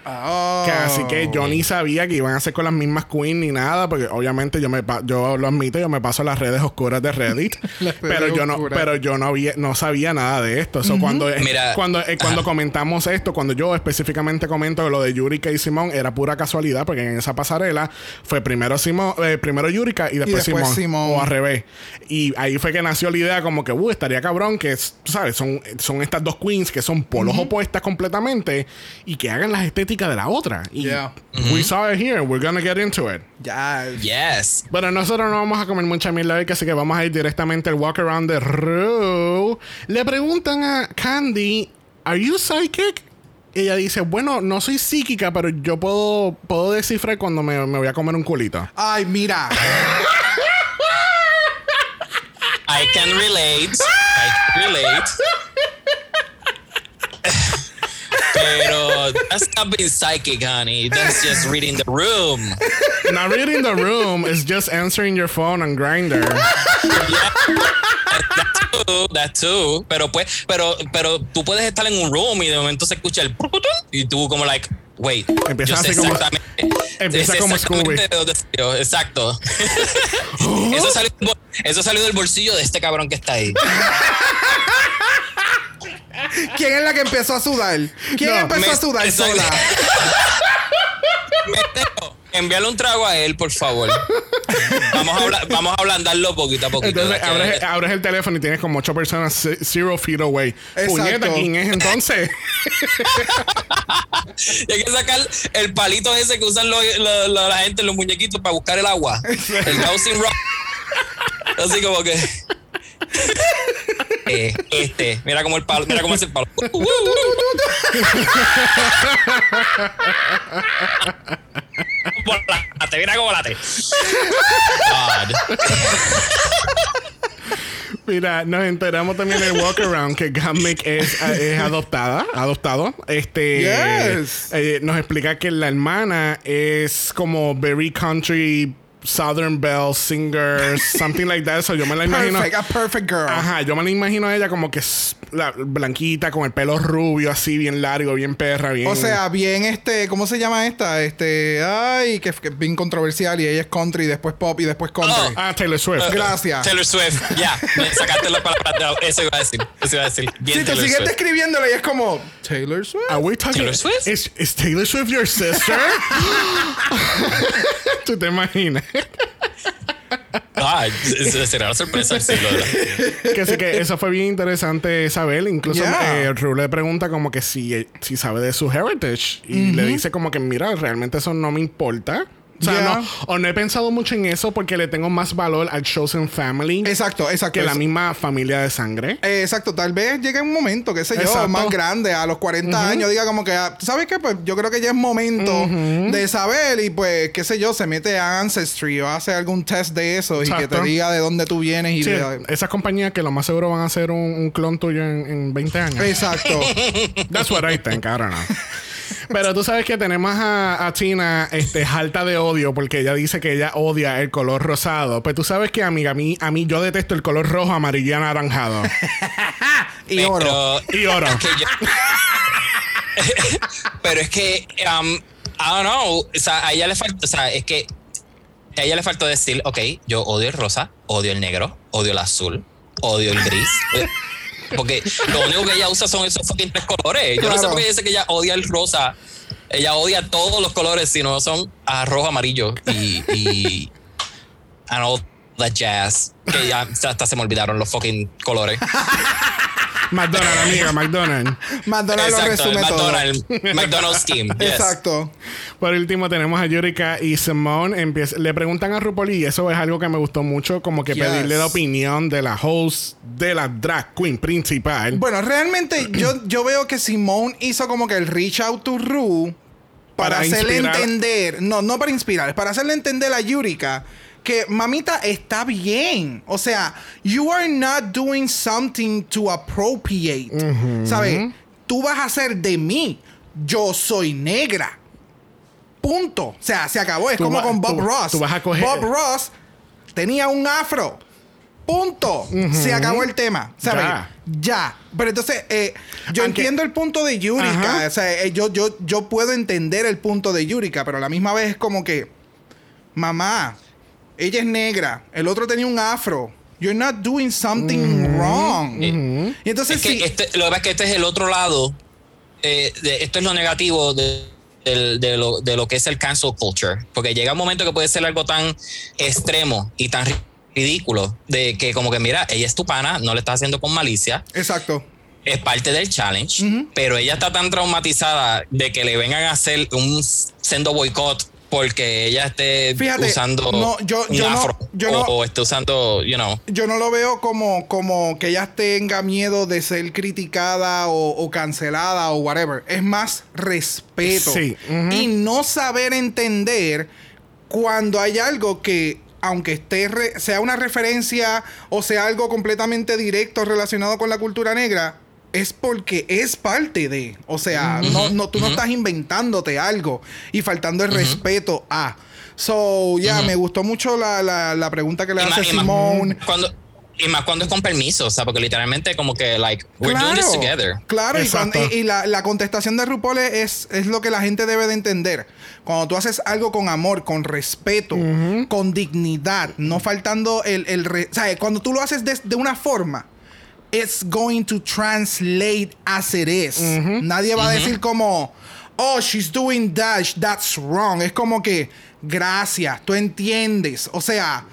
Oh. Que así que yo ni sabía que iban a hacer con las mismas queens ni nada, porque obviamente yo me yo lo admito, yo me paso las redes oscuras de Reddit, (laughs) pero yo no pero yo no había no sabía nada de esto. So, cuando eh, Mira, cuando eh, cuando ajá. comentamos esto, cuando yo específicamente comento lo de Yurika y Simón era pura casualidad, porque en esa pasarela fue primero Simón, eh, primero Yurika y después, después Simón, Simón. o al revés. Y ahí fue que nació la idea como que, uh, estaría cabrón que, tú sabes, son, son estas dos queens que son polos opuestas completamente y que hagan las estéticas de la otra. Y Yeah. we saw it here, we're gonna get into it. Ya. Yes. Bueno, nosotros no vamos a comer mucha mierda hoy, así que vamos a ir directamente al walk around the room. Le preguntan a Candy, ¿Are you psychic? Y ella dice, bueno, no soy psíquica, pero yo puedo, puedo descifrar cuando me, me voy a comer un culito. Ay, mira. I can relate. I can relate. Pero that's not being psychic, honey. That's just reading the room. Not reading the room is just answering your phone on Grinder. That too, that too. Pero pues, pero, pero tú puedes estar en un room y de momento se escucha el (laughs) y tú como like, wait. Empieza yo sé como- exactamente. empieza como Scooby. Exacto. (laughs) eso, salió, eso salió del bolsillo de este cabrón que está ahí. ¿Quién es la que empezó a sudar? ¿Quién No, empezó me- a sudar sola? Envíale un trago a él, por favor. vamos, a hablar, vamos a ablandarlo poquito a poquito. Entonces Que- abres, abres el teléfono y tienes como ocho personas zero feet away. Exacto. Puñeta, ¿quién es entonces? (laughs) Y hay que sacar el palito ese que usan la gente, los muñequitos para buscar el agua. El bouncing rod. Así como que. Eh, este, mira cómo el palo, mira cómo es el palo. (laughs) Volate, mira cómo late. God. Mira, nos enteramos también del walk around que Gammick es, es adoptada, adoptado. Este Yes. eh, nos explica que la hermana es como very country Southern Belle singer, something like that. So yo me la imagino. Perfect, a perfect girl. Ajá, yo me la imagino a ella como que la- blanquita, con el pelo rubio, así, bien largo, bien perra, bien. O sea, bien este, ¿cómo se llama esta? Este, ay, que, que es bien controversial y ella es country, después pop y después country. Oh. Ah, Taylor Swift. Gracias. Taylor Swift, ya, me sacaste la palabra. Eso iba a decir. Eso iba a decir. Bien Taylor sigues Swift. describiéndole y es como Taylor Swift. Are we talking? Taylor Swift? Is, is Taylor Swift your sister? (laughs) (laughs) ¿Tú te imaginas? (laughs) Ah, será la sorpresa siglo. ¿verdad? que sí que eso fue bien interesante saber. Incluso Yeah. eh, Ru le pregunta como que si, si sabe de su heritage. Y le dice como que, mira, realmente eso no me importa. O sea, Yeah. no, o no he pensado mucho en eso porque le tengo más valor al Chosen Family Exacto, exacto. que la misma familia de sangre. Eh, exacto, tal vez llegue un momento, qué sé yo, más grande, a los 40 años, diga como que, ah, ¿sabes qué? Pues yo creo que ya es momento de saber y pues, qué sé yo, se mete a Ancestry o hace algún test de eso y que te diga de dónde tú vienes y Sí, de- esas compañías que lo más seguro van a hacer un, un clon tuyo en, en 20 años. Exacto. That's what I think, I don't know. (laughs) Pero tú sabes que tenemos a, a Tina este, alta de odio porque ella dice que ella odia el color rosado. Pues tú sabes que, amiga, a mí, a mí yo detesto el color rojo, amarillo y anaranjado. (laughs) y oro. Pero, Y oro. que yo- (laughs) pero es que, um, I don't know, o sea, a ella le falta, o sea, es que a ella le faltó decir, ok, yo odio el rosa, odio el negro, odio el azul, odio el gris. Porque lo único que ella usa son esos fucking tres colores. Yo no sé por qué dice que ella odia el rosa. Ella odia todos los colores, si no son a rojo, amarillo y, y and all that jazz. Que ya hasta se me olvidaron los fucking colores. McDonald's, amiga, McDonald's. McDonald's lo resume todo. McDonald's, McDonald's Team. yes. Exacto. Por último, tenemos a Yurika y Simone. Empieza- le preguntan a RuPaul y eso es algo que me gustó mucho, como que Yes. pedirle la opinión de la host de la drag queen principal. Bueno, realmente (clears throat) yo, yo veo que Simone hizo como que el reach out to Ru para, Para hacerle inspirar. entender, no, no para inspirar, para hacerle entender a Yurika que mamita está bien. O sea, you are not doing something to appropriate. ¿Sabes? Tú vas a ser de mí. Yo soy negra. Punto. O sea, se acabó. Es Tú como va- con Bob tú- Ross. tú vas a coger- Bob Ross tenía un afro. Punto. Se acabó el tema. ¿Sabes? Ya. Ya. Pero entonces, eh, yo Aunque- entiendo el punto de Yurika. Ajá. O sea, eh, yo, yo, yo puedo entender el punto de Yurika, pero a la misma vez es como que, mamá, ella es negra, el otro tenía un afro. You're not doing something wrong. Y entonces Es que sí. este, lo que pasa es que este es el otro lado. eh, de- esto es lo negativo de, lo, de lo que es el cancel culture. Porque llega un momento que puede ser algo tan extremo y tan ri- ridículo de que como que mira, ella es tu pana, no le estás haciendo con malicia. Exacto. es parte del challenge, pero ella está tan traumatizada de que le vengan a hacer un sendo boicot porque ella esté Fíjate, usando no, yo- un yo no- afro yo o, no- o esté usando, you know. Yo no lo veo como, como que ella tenga miedo de ser criticada o, o cancelada o whatever. Es más respeto. Sí. Y no saber entender cuando hay algo que, aunque esté re- sea una referencia o sea algo completamente directo relacionado con la cultura negra, es porque es parte de. O sea, no, no, tú no estás inventándote algo y faltando el respeto a. So, ya, me gustó mucho la, la, la pregunta que le Y hace más- y más- Simone. Cuando, y más cuando es con permiso, o sea, porque literalmente como que, like, we're doing this together. Claro, y, Exacto. cuando- y- y la, la contestación de RuPaul es, es lo que la gente debe de entender. Cuando tú haces algo con amor, con respeto, con dignidad, no faltando el... el re- o sea, cuando tú lo haces de, de una forma, it's going to translate as it is. Nadie va a decir como, oh, she's doing that, that's wrong. Es como que, gracias, tú entiendes. O sea,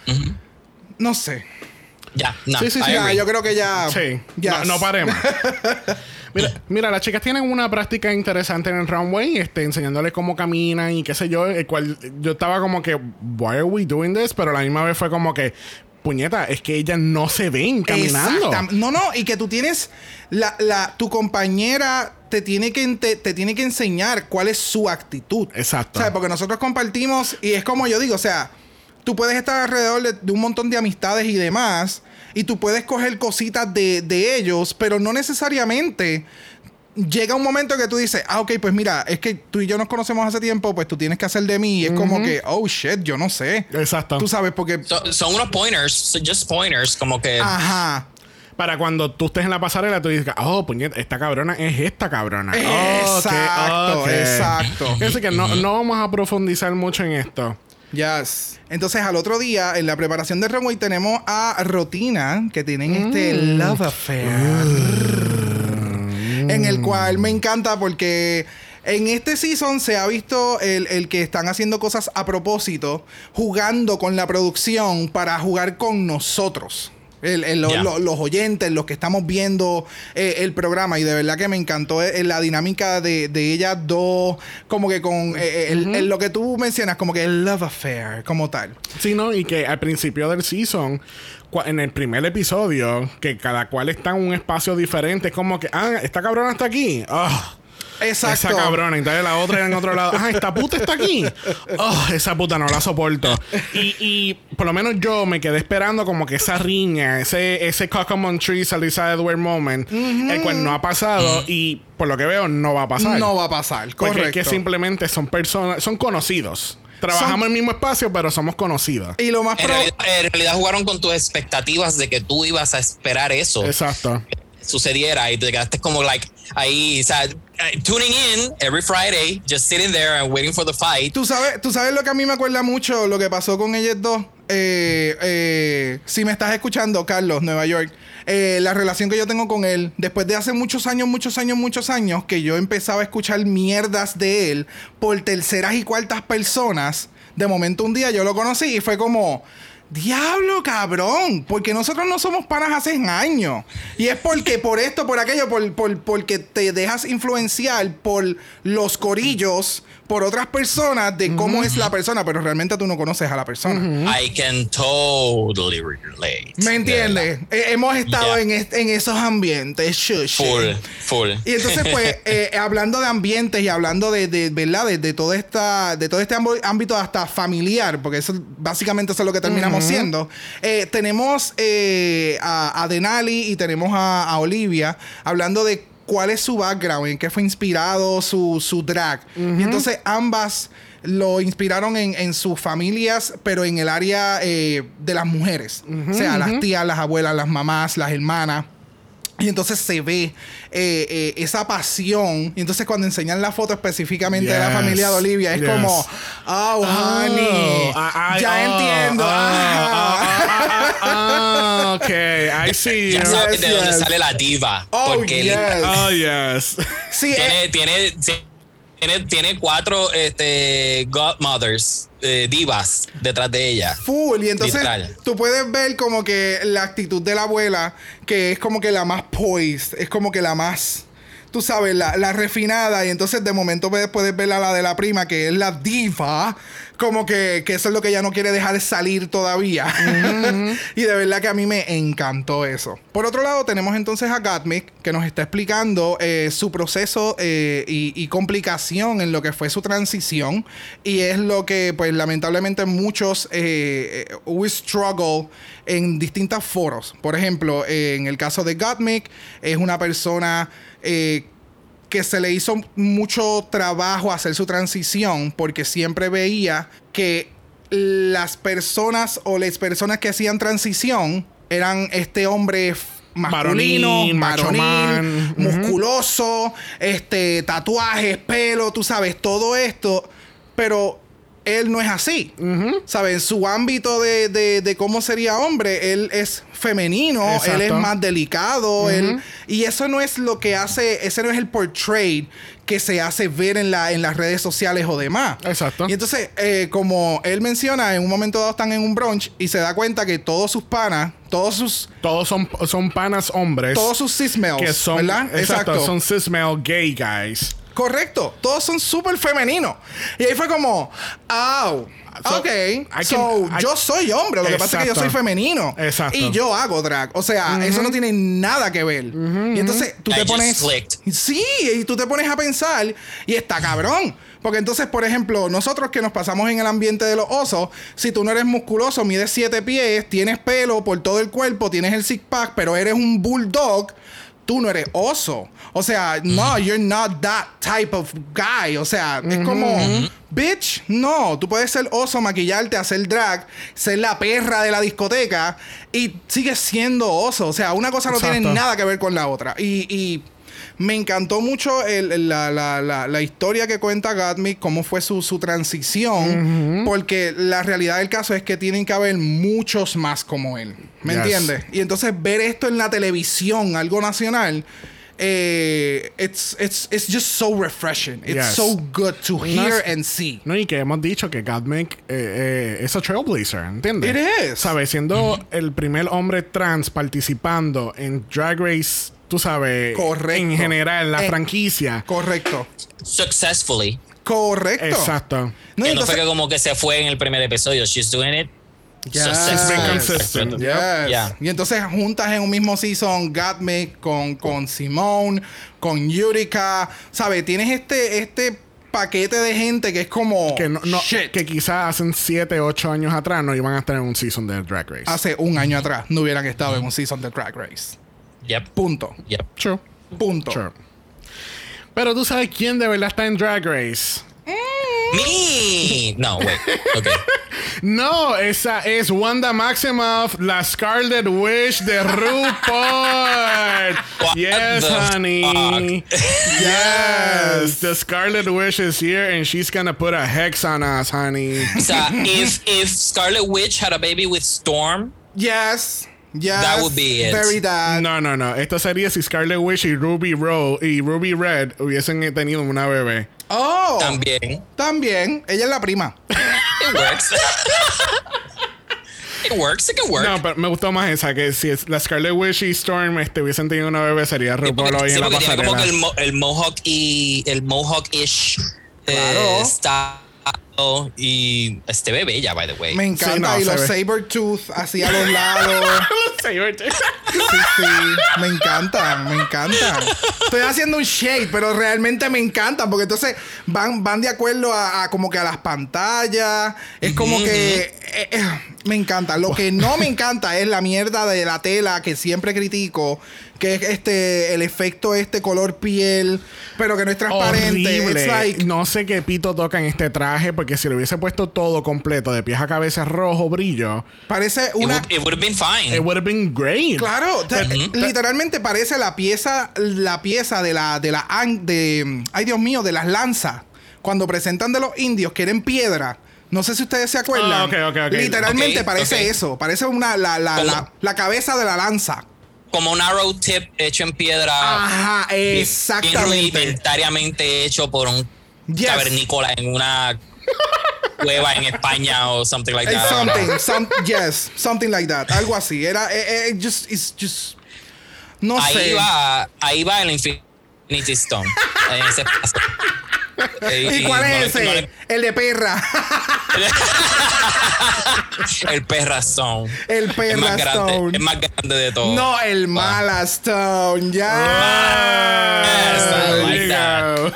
no sé. Ya, no. Sí, sí, sí, Ya, yo creo que ya. Sí. ya. No, no paremos. (laughs) Mira, mira, las chicas tienen una práctica interesante en el runway, este, enseñándole cómo caminan y qué sé yo, el cual yo estaba como que, why are we doing this? Pero a la misma vez fue como que, puñeta, es que ellas no se ven caminando. No, no, y que tú tienes. La, la, tu compañera te tiene, que ente- te tiene que enseñar cuál es su actitud. Exacto. ¿Sabes? Porque nosotros compartimos, y es como yo digo, o sea, tú puedes estar alrededor de, de un montón de amistades y demás, y tú puedes coger cositas de, de ellos, pero no necesariamente. Llega un momento que tú dices, ah, ok, pues mira, es que tú y yo nos conocemos hace tiempo, pues tú tienes que hacer de mí. Y es como que, oh shit, yo no sé. Exacto. Tú sabes, porque. So- son unos pointers, so just pointers, como que. Ajá. Para cuando tú estés en la pasarela, tú dices, oh, puñeta, esta cabrona es esta cabrona. Exacto, ok. exacto. (laughs) Así que no, no vamos a profundizar mucho en esto. Yes. Entonces, al otro día, en la preparación del runway, tenemos a Rotina, que tienen este love affair. En el cual me encanta porque en este season se ha visto el, el que están haciendo cosas a propósito, jugando con la producción para jugar con nosotros. El- el- lo- Ya. lo- los oyentes, los que estamos viendo eh, el programa. Y de verdad que me encantó eh, la dinámica de, de ellas dos. Como que con eh, el- lo que tú mencionas, como que el love affair, como tal. Sí, ¿no? Y que al principio del season, en el primer episodio, que cada cual está en un espacio diferente, es como que, ah, esta cabrona está aquí. Ah, Exacto. Esa cabrona. Entonces la otra en otro lado. Ah, esta puta está aquí. Oh, esa puta no la soporto. Y, y por lo menos yo me quedé esperando como que esa riña, ese, ese Cockamon Tree, Salisa Edward moment, el cual no ha pasado y por lo que veo no va a pasar. No va a pasar, Porque es correcto. que simplemente son personas, son conocidos. Trabajamos Son- en el mismo espacio, pero somos conocidos. Y lo más En pro- realidad, en realidad jugaron con tus expectativas de que tú ibas a esperar eso Exacto. sucediera y te quedaste como like ahí, o sea, eh, tuning in every Friday, just sitting there and waiting for the fight. ¿Tú sabes, tú sabes lo que a mí me acuerda mucho lo que pasó con ellos dos. Eh, eh, si me estás escuchando, Carlos, Nueva York, eh, la relación que yo tengo con él, después de hace muchos años, muchos años, muchos años, que yo empezaba a escuchar mierdas de él por terceras y cuartas personas, de momento un día yo lo conocí y fue como. Diablo, cabrón. Porque nosotros no somos panas hace años. Y es porque por esto, por aquello, por, por- porque te dejas influenciar por los corillos, por otras personas de cómo es la persona, pero realmente tú no conoces a la persona. I can totally relate. ¿Me entiendes? Eh, hemos estado en, est- en esos ambientes. shush. Full, full. Y entonces, pues, (laughs) eh, hablando de ambientes y hablando de, de ¿verdad? De, de todo esta, de todo este ámbito hasta familiar, porque eso básicamente eso es lo que terminamos siendo. eh, tenemos eh, a, a Denali y tenemos a, a Olivia hablando de cuál es su background, en qué fue inspirado su, su drag. Y entonces ambas lo inspiraron en, en sus familias, pero en el área eh, de las mujeres. O sea, las tías, las abuelas, las mamás, las hermanas. Y entonces se ve eh, eh, esa pasión. Y entonces cuando enseñan la foto específicamente de la familia de Olivia, es yes. como, oh, honey, ah, ah, ya oh, entiendo. ok, I see. Ya sabes Yes, de dónde sale la diva. Oh, porque yes. Oh, yes. Sí, eh, tiene, tiene, tiene, tiene cuatro este, godmothers, eh, divas, detrás de ella. Full. Y entonces Literal. tú puedes ver como que la actitud de la abuela, que es como que la más poised, es como que la más, tú sabes, la, la refinada. Y entonces de momento puedes, puedes ver a la de la prima, que es la diva, como que, que eso es lo que ella no quiere dejar salir todavía. (laughs) y de verdad que a mí me encantó eso. Por otro lado, tenemos entonces a Gatmic, que nos está explicando eh, su proceso eh, y, y complicación en lo que fue su transición. Y es lo que, pues, lamentablemente muchos eh, we struggle en distintos foros. Por ejemplo, en el caso de Gatmic, es una persona eh, que se le hizo mucho trabajo hacer su transición porque siempre veía que las personas o las personas que hacían transición eran este hombre masculino, man. Ujú. musculoso, este tatuajes, pelo, tú sabes, todo esto, pero él no es así. ¿Sabes? En su ámbito de, de- de cómo sería hombre, él es femenino, Exacto. él es más delicado, él, y eso no es lo que hace, ese no es el portray que se hace ver en, la, en las redes sociales o demás. Exacto. Y entonces, eh, como él menciona, en un momento dado están en un brunch y se da cuenta que todos sus panas, todos sus, Todos son, son panas hombres. todos sus cis males, que son, ¿verdad? exacto, son cis male gay guys. Correcto, todos son súper femeninos. Y ahí fue como, oh, So, ok, can- so I- yo soy hombre, lo que pasa es que yo soy femenino. Exacto. Y yo hago drag. O sea, eso no tiene nada que ver. Y entonces tú I te pones. clicked. Sí, y tú te pones a pensar y está cabrón. Porque entonces, por ejemplo, nosotros que nos pasamos en el ambiente de los osos, si tú no eres musculoso, mides 7 pies, tienes pelo por todo el cuerpo, tienes el six pack, pero eres un bulldog, tú no eres oso. O sea, no, you're not that type of guy. O sea, es como, bitch, no, tú puedes ser oso, maquillarte, hacer drag, ser la perra de la discoteca y sigues siendo oso. O sea, una cosa no tiene nada que ver con la otra. Y, y me encantó mucho el- el- la, la- la- la historia que cuenta Gatmic, cómo fue su, su transición, porque la realidad del caso es que tienen que haber muchos más como él. ¿Me Yes. entiendes? Y entonces ver esto en la televisión, algo nacional, eh, it's, it's, it's just so refreshing. It's Yes. so good to No hear and see. No, y que hemos dicho que Gottmik eh, eh, es a trailblazer, ¿entiendes? It is. ¿Sabes? Siendo el primer hombre trans participando en Drag Race, tú sabes, Correcto. en general, la Eh, franquicia. Correcto. Successfully. Correcto. Exacto. No, que y no fue que como que se fue en el primer episodio. She's doing it. Yes. Been consistent. Yes. Yeah. Y entonces juntas en un mismo season Gatmic con, con Simone, con Yurika. ¿Sabes? Tienes este, este paquete de gente que es como. Que, no, que quizás hace 7, 8 años atrás no iban a estar en un season de Drag Race. Hace un año atrás no hubieran estado en un season de Drag Race. Yep. Punto. Yep. True. Punto. Pero tú sabes quién de verdad está en Drag Race. Me. No, wait. Okay. (laughs) No, esa es Wanda Maximoff, la Scarlet Witch de RuPaul. (laughs) What yes, honey. (laughs) yes, the Scarlet Witch is here and she's gonna put a hex on us, honey. So if if Scarlet Witch had a baby with Storm, Yes. Yes. That would be it. Very that. No, no, no. Esto sería si Scarlet Witch y Ruby Ro y Ruby Red hubiesen tenido una bebé. Oh. también. También. Ella es la prima. It works. (laughs) it works. It can work. No, pero me gustó más esa que si es- la Scarlet Witch y Storm este, hubiesen tenido una bebé sería Sí, RuPaul hoy sí, en la tiene como que pasarela. el, mo- el Mohawk y el Mohawk-ish Claro. eh, está y este bebé ya, by the way. Me encanta. no, y los ve. saber tooth así a los lados. (laughs) Sí, sí, me encantan, me encantan. Estoy haciendo un shade, pero realmente me encantan porque entonces van, van de acuerdo a, a como que a las pantallas. Es como que eh, eh, me encanta. Lo que no me encanta es la mierda de la tela que siempre critico, que es este el efecto este color piel, pero que no es transparente. Horrible. It's like- No sé qué pito toca en este traje, porque si le hubiese puesto todo completo, de pies a cabeza rojo, brillo, parece It una would, it would have been fine. it would have been great. Claro, literalmente parece la pieza, la pieza de la, de la, de, ay Dios mío, de las lanzas. Cuando presentan de los indios que eran piedra. No sé si ustedes se acuerdan. Ah. Literalmente parece eso. Parece una, la, la, la, la cabeza de la lanza. Como un arrow tip hecho en piedra. Ajá, bien- Bien exactamente. rudimentariamente hecho por un Yes. cavernícola en una (laughs) cueva en España o something like that. Something, some- yes, something like that. Algo así. Era, eh, eh, just, it's just, no Ahí sé. va, ahí va el Stone. en ese ¿Y cuál es ese? no le- El de perra. (laughs) el Perra Stone. El Perra más grande, Stone. es más grande de todo. No, el Ah. Malastone, ya. Yes, like you that. go.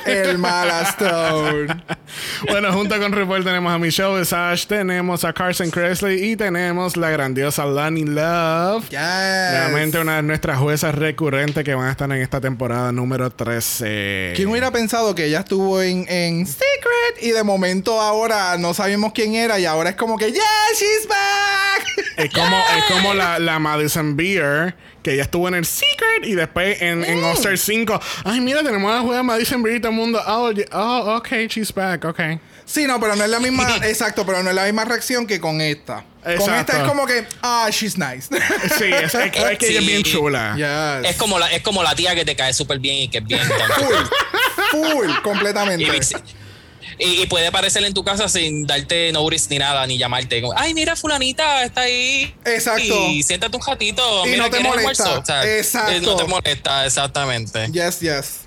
Bueno, junto con RuPaul tenemos a Michelle Visage, tenemos a Carson Kressley y tenemos la grandiosa Lani Love. Yes. Realmente una de nuestras juezas recurrentes que van a estar en esta temporada número 13. ¿Quién hubiera pensado que ella estuvo en, en Secret y de momento ahora no sabemos quién era y ahora es como que, yeah, she's back? Es como, (laughs) es como la, la Madison Beer, que ella estuvo en el Secret y después en, en All Star 5. Ay, mira, tenemos a la juega Madison Beer y todo el mundo. Oh, oh, ok, she's back, ok. Sí, no, pero no es la misma. (laughs) exacto, pero no es la misma reacción que con esta. Con Exacto. esta es como que, ah, she's nice. (laughs) Sí, es, es que es que ella es bien Sí. chula. yes. Es como, la, es como la tía que te cae súper bien y que es bien. (laughs) Full, full, completamente. Y, y- puede aparecer en tu casa sin darte notice ni nada, ni llamarte. Como, Ay, mira, fulanita está ahí. Exacto. Y siéntate un ratito. Y mira, no te ¿quieres molesta. O sea, Exacto. eh, No te molesta, exactamente. Yes, yes.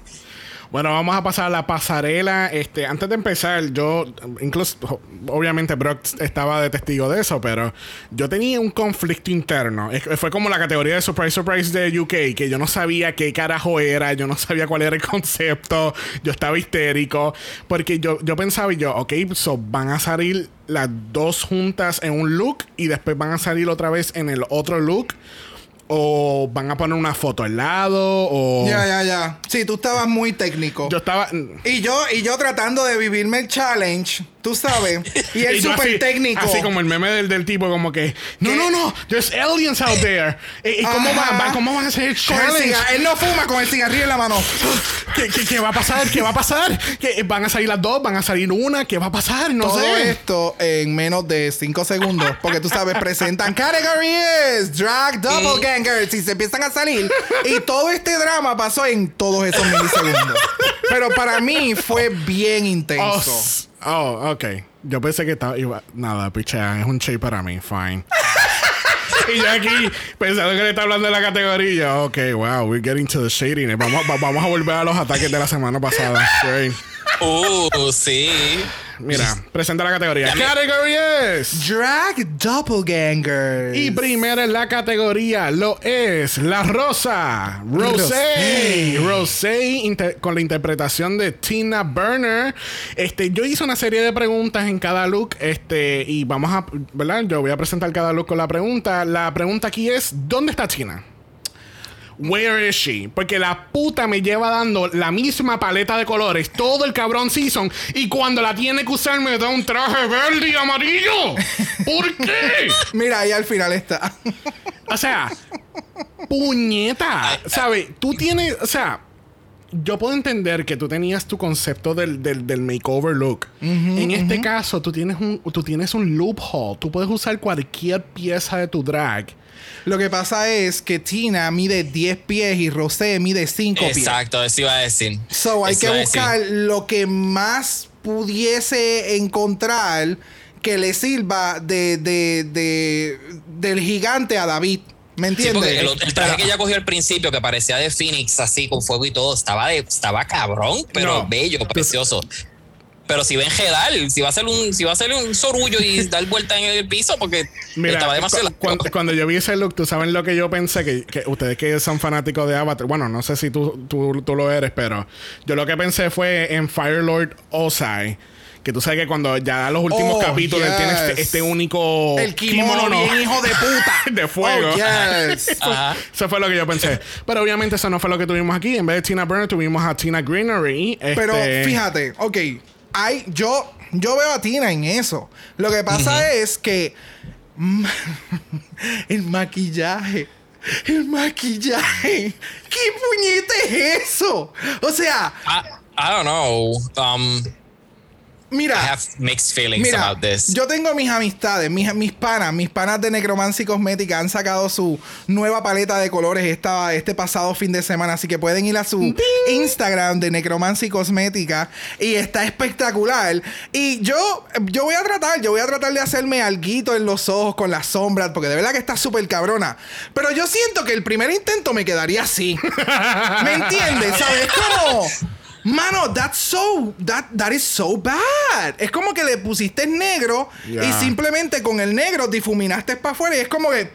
Bueno, vamos a pasar a la pasarela. Este, antes de empezar, yo, incluso, obviamente Brock estaba de testigo de eso, pero yo tenía un conflicto interno. Fue como la categoría de Surprise Surprise de UK, que yo no sabía qué carajo era, yo no sabía cuál era el concepto, yo estaba histérico, porque yo, yo pensaba y yo, ok, so van a salir las dos juntas en un look y después van a salir otra vez en el otro look. O van a poner una foto al lado, o... Ya, ya, ya. Sí, tú estabas muy técnico. Yo estaba... Y yo, y yo tratando de vivirme el challenge, tú sabes. Y (laughs) yo súper técnico. Así como el meme del, del tipo, como que, no, no, no, there's aliens out there. ¿Y, y cómo, Ajá. va, cómo van a hacer el el challenge? cigarro. Él no fuma con el cigarrillo en la mano. (gasps) ¿Qué, qué, qué va a pasar? ¿Qué va a pasar? ¿Qué, ¿Van a salir las dos? ¿Van a salir una? ¿Qué va a pasar? No Todo sé. esto en menos de 5 segundos. Porque tú sabes, presentan categories, drag (laughs) doppelgangers y se empiezan a salir. Y todo este drama pasó en todos esos milisegundos. Pero para mí fue bien Oh, intenso. s- oh, ok. Yo pensé que estaba. Iba, nada, pichea, es un shape para mí, fine. y yo aquí pensando que le está hablando de la categoría. Ok, wow, we're getting to the shading. Vamos, va- vamos a volver a los ataques de la semana pasada. Great. Uh, sí. Mira, presenta la categoría. Category es. Drag doppelgangers. Y primera en la categoría lo es La Rosa. Rosé. Rosé. Con la interpretación de Tina Burner. Este, yo hice una serie de preguntas en cada look. Este, y vamos a, ¿verdad? Yo voy a presentar cada look con la pregunta. La pregunta aquí es: ¿Dónde está Tina? Where is she? Porque la puta me lleva dando la misma paleta de colores todo el cabrón season. Y cuando la tiene que usar, me da un traje verde y amarillo. ¿Por qué? (laughs) Mira, ahí al final está. O sea, puñeta. ¿Sabes? Tú tienes. O sea, yo puedo entender que tú tenías tu concepto del, del, del makeover look. en este caso, tú tienes, un, tú tienes un loophole. Tú puedes usar cualquier pieza de tu drag. Lo que pasa es que Tina mide 10 pies y Rosé mide 5 pies. Exacto, eso iba a decir. So hay Eso que buscar lo que más pudiese encontrar que le sirva de, de, de- del gigante a David. ¿Me entiendes? el, el traje que ella cogió al principio, que parecía de Phoenix, así con fuego y todo, estaba de, estaba cabrón, pero No. bello, precioso. Pero si va a enjedar, si va a ser un, si va a ser un sorullo y (laughs) dar vuelta en el piso, porque Mira, estaba demasiado. cu- cuando, cuando yo vi ese look, tú saben lo que yo pensé, que, que ustedes que son fanáticos de Avatar, bueno, no sé si tú, tú, tú lo eres, pero yo lo que pensé fue en Firelord Osai. Que tú sabes que cuando ya los últimos Oh, capítulos él tiene yes. este, este único el kimono, bien (laughs) hijo de puta. de fuego. Oh, yes. (laughs) Eso fue lo que yo pensé. Pero obviamente eso no fue lo que tuvimos aquí. En vez de Tina Burner, tuvimos a Tina Greenery. Pero Este, fíjate, ok, hay, yo, yo veo a Tina en eso. Lo que pasa es que (laughs) el maquillaje, el maquillaje, ¿qué puñete es eso? O sea, I, I don't know. Um, I mira. have mixed feelings Mira, about this. yo tengo mis amistades, mis, mis panas, mis panas de Necromancy Cosmética han sacado su nueva paleta de colores esta, este pasado fin de semana, así que pueden ir a su Instagram de Necromancy Cosmética y está espectacular. Y yo, yo voy a tratar, yo voy a tratar de hacerme alguito en los ojos con las sombras, porque de verdad que está súper cabrona. Pero yo siento que el primer intento me quedaría así. ¿Me entiendes? ¿Sabes? Como... Mano, that's so that that is so bad. Es como que le pusiste negro y simplemente con el negro difuminaste para afuera y es como que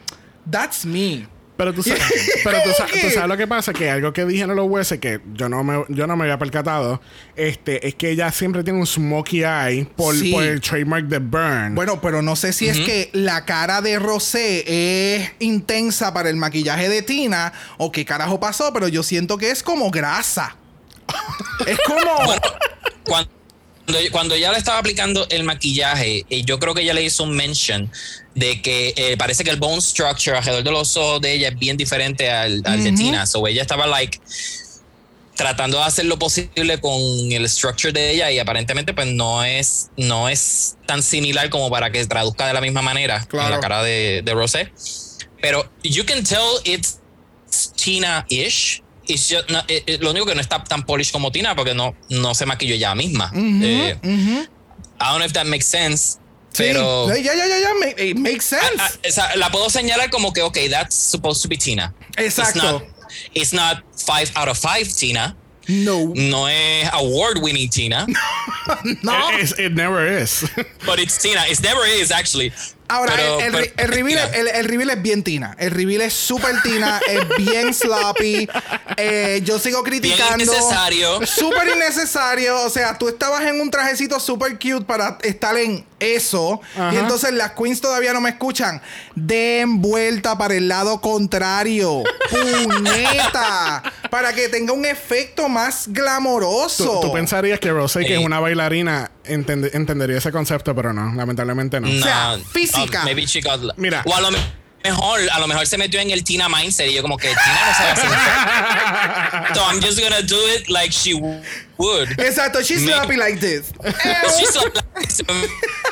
that's me. Pero tú sabes, (laughs) pero tú, ¿Cómo sa- que? tú sabes lo que pasa, que algo que dijeron los jueces que yo no me, yo no me había percatado, este, es que ella siempre tiene un smokey eye por, Sí. por el trademark de Burn. Bueno, pero no sé si es que la cara de Rosé es intensa para el maquillaje de Tina o qué carajo pasó, pero yo siento que es como grasa. (laughs) es como Cuando, cuando ella le estaba aplicando el maquillaje, eh, yo creo que ella le hizo un mention de que eh, parece que el bone structure alrededor de los ojos de ella es bien diferente al, al de Tina. So ella estaba like tratando de hacer lo posible con el structure de ella y aparentemente pues no es no es tan similar como para que traduzca de la misma manera en Claro. la cara de, de Rosé. Pero you can tell it's Tina-ish. It's just not- eh, eh, lo único que no está tan polish como Tina porque no, no se maquilló ella misma. Eh, I don't know if that makes sense. Pero Sí. Ya, ya, ya, ya. ma- It makes sense. Ah, o sea, la puedo señalar como que, ok, that's supposed to be Tina. Exacto. It's not, it's not five out of five Tina. no. No es award winning Tina, (laughs) No. It, it never is. but it's Tina. It never is actually. Ahora, Pero- el, el, pero- el reveal, el, el reveal es bien Tina. El reveal es súper Tina, es bien sloppy. Eh, yo sigo criticando. innecesario. Súper innecesario. O sea, tú estabas en un trajecito súper cute para estar en eso. Ajá. Y entonces las queens todavía no me escuchan. Den vuelta para el lado contrario. ¡Puñeta! para que tenga un efecto más glamoroso. tú, tú pensarías que Rosé, que es una bailarina, entende- entendería ese concepto, pero no, lamentablemente no. No, sea, física. uh, maybe she got- Mira. O a lo me- mejor, a lo mejor se metió en el Tina mindset y yo como que Tina no sabe hacer (laughs) So I'm just gonna do it like she would. Exacto, she's sloppy like this. She's so. I'm gonna,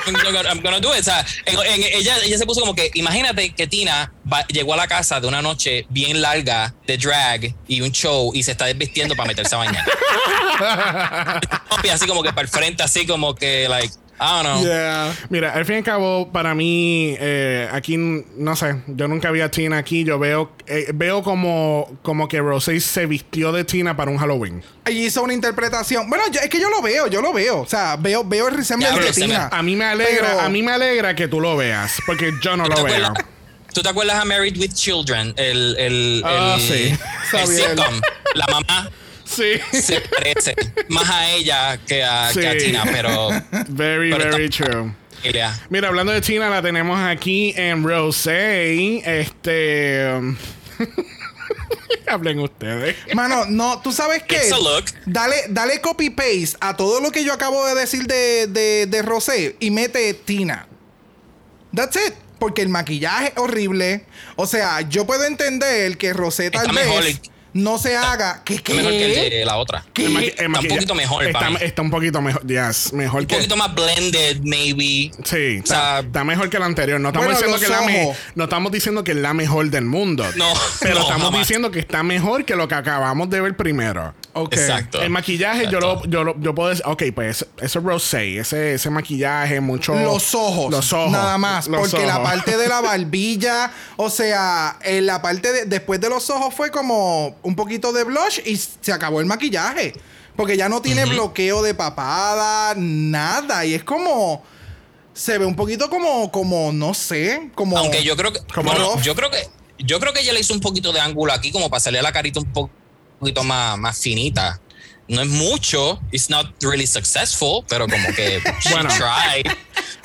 I'm gonna do it. O sea, en- en- ella, ella se puso como que, imagínate que Tina va- llegó a la casa de una noche bien larga de drag y un show y se está desvistiendo para meterse a bañar. (laughs) así como que para el frente, así como que, like, I don't know. Yeah. Mira, al fin y al cabo, para mí, eh, aquí, no sé, yo nunca vi a Tina aquí. Yo veo, eh, veo como, como que Rosé se vistió de Tina para un Halloween. Y hizo una interpretación. Bueno, yo- es que yo lo veo, yo lo veo. O sea, veo, veo el resemblance Ya, de Tina. me- A mí me alegra, Pero- a mí me alegra que tú lo veas, porque yo no ¿Tú lo te veo. acuerdas- ¿Tú te acuerdas a Married with Children? El, el, Ah, el, sí. el sitcom. La mamá Sí. se parece más a ella que a, que a Sí. Tina, pero (laughs) Very, Pero very true. Ella. Mira, hablando de Tina, la tenemos aquí en Rosé. Este. um, (laughs) Hablen ustedes. Mano, no, tú sabes qué. It's a look. Dale, dale copy paste a todo lo que yo acabo de decir de, de, de Rosé y mete Tina. That's it. Porque el maquillaje es horrible. O sea, yo puedo entender que Rosé tal Está vez mejor no se haga. ¿Qué? qué? Es mejor que el de la otra. ¿Qué? El maqui- el Está un maquillaje- poquito mejor Está, para mí. está un poquito mejor. Yes, mejor Un que. poquito más blended, maybe. Sí, O sea, está, está mejor que la anterior. No estamos, Bueno, diciendo los que la me- ojos. no estamos diciendo que es la mejor del mundo. No, Pero no, estamos jamás. diciendo que está mejor que lo que acabamos de ver primero. Ok. Exacto. El maquillaje, yo lo, Exacto. yo lo- yo puedo decir, ok, pues ese rosé, ese, ese maquillaje, mucho. Los ojos. Los ojos. Nada más. Los porque la ojos. parte de la barbilla, o sea, en la parte de, después de los ojos fue como un poquito de blush y se acabó el maquillaje. Porque ya no tiene bloqueo de papada, nada. Y es como. Se ve un poquito como, como, no sé, como. Aunque yo creo que. Como bueno, yo creo que. Yo creo que ella le hizo un poquito de ángulo aquí, como para salir la carita un po- poquito más, más finita. No es mucho. It's not really successful, pero como que she Bueno. tried.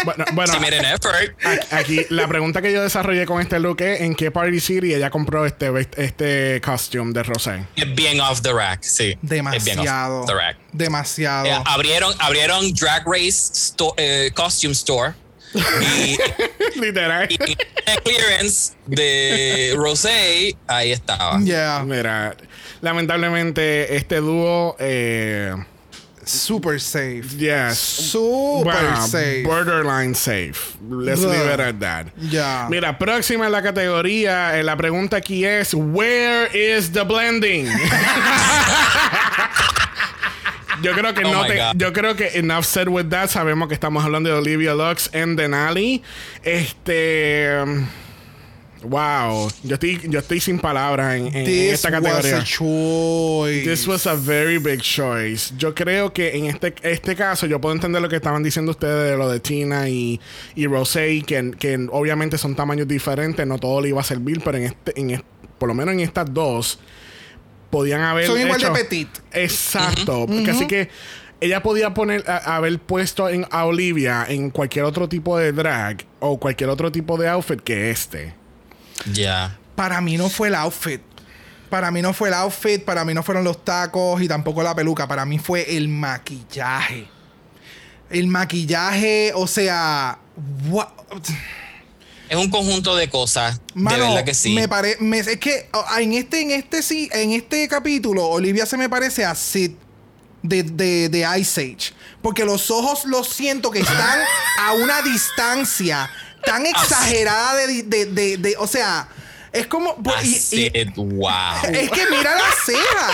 Bueno, bueno, She made an effort. aquí la pregunta que yo desarrollé con este look es: ¿en qué Party City ella compró este, este costume de rosé? Es bien off the rack, sí. Demasiado. off the rack. Demasiado. Eh, abrieron, abrieron Drag Race sto- eh, Costume Store. (laughs) y, Literal. y en el clearance de Rosé, ahí estaba. Yeah. Mira, lamentablemente este dúo, eh, Super safe. yes, Super bueno, safe. borderline safe. Let's Ugh. leave it at that. Ya. Mira, próxima en la categoría, eh, la pregunta aquí es, where is the blending? (laughs) Yo creo que Oh no te, God. yo creo que enough said with that. Sabemos que estamos hablando de Olivia Lux and Denali. Este wow, yo estoy yo estoy sin palabras en, en- en This esta was categoría. a choice. This was a very big choice. Yo creo que en este, este caso yo puedo entender lo que estaban diciendo ustedes de lo de Tina y, y Rosé, que, que obviamente son tamaños diferentes, no todo le iba a servir, pero en este, en es- por lo menos en estas dos podían haber Son igual de petit. Exacto. porque Así que ella podía poner a- haber puesto en, a Olivia en cualquier otro tipo de drag o cualquier otro tipo de outfit que este. Ya. Para mí no fue el outfit. Para mí no fue el outfit, para mí no fueron los tacos y tampoco la peluca. Para mí fue el maquillaje. el maquillaje, o sea, what- Es un conjunto de cosas. Mano, de verdad que sí. Me parece. Es que oh, en este, en este sí, en este capítulo, Olivia se me parece a Sid de, de, de Ice Age. Porque los ojos los siento que están a una distancia tan exagerada de, de, de- de- o sea, es como. y- y- Así, wow. (laughs) es que mira las cejas.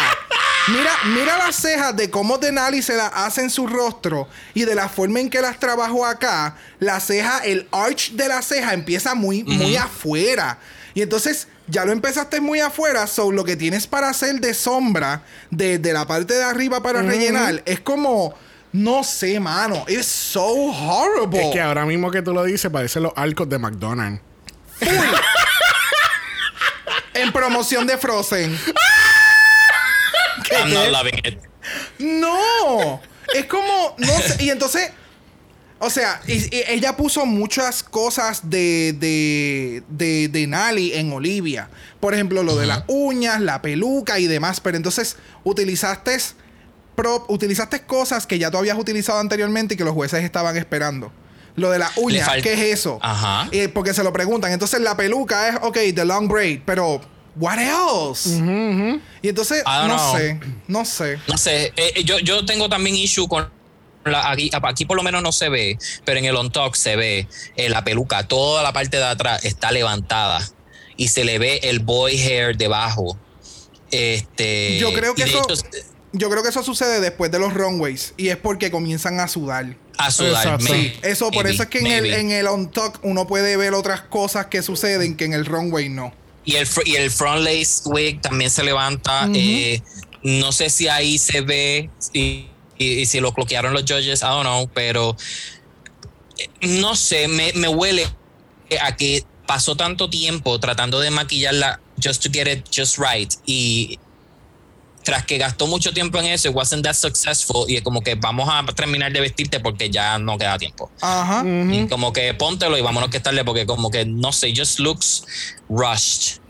Mira, mira las cejas de cómo Denali se las hace en su rostro y de la forma en que las trabajó acá. La ceja, el arch de la ceja empieza muy, muy afuera. Y entonces ya lo empezaste muy afuera. So lo que tienes para hacer de sombra, de, de la parte de arriba para rellenar, es como. No sé, mano. It's so horrible. Es que ahora mismo que tú lo dices, parecen los arcos de McDonald's. En promoción de Frozen. I'm not loving it. No, es como, no sé, y entonces, o sea, y- y ella puso muchas cosas de, de, de, de Nali en Olivia. Por ejemplo, lo de las uñas, la peluca y demás, pero entonces utilizaste, prop, utilizaste cosas que ya tú habías utilizado anteriormente y que los jueces estaban esperando. Lo de las uñas, ¿qué es eso? Ajá. Eh, porque se lo preguntan. Entonces la peluca es, ok, the long braid, pero, what else? Y entonces, no know. sé, no sé. No sé, eh, eh, yo, yo tengo también issue con la, aquí, aquí por lo menos no se ve, pero en el on talk se ve eh, la peluca, toda la parte de atrás está levantada y se le ve el boy hair debajo. Este, Yo creo que eso- hecho, Yo creo que eso sucede después de los runways y es porque comienzan a sudar. a sudar. Exacto. maybe, Sí, eso por maybe, eso es que en el, en el on talk uno puede ver otras cosas que suceden que en el runway no. Y el, fr- y el front lace wig también se levanta. eh, no sé si ahí se ve y, y- y si lo bloquearon los judges, I don't know, pero eh, no sé, me, me huele a que pasó tanto tiempo tratando de maquillarla just to get it just right y tras que gastó mucho tiempo en eso, it wasn't that successful y es como que vamos a terminar de vestirte porque ya no queda tiempo. Ajá. Y como que póntelo y vámonos que estarle porque como que no sé, just looks rushed.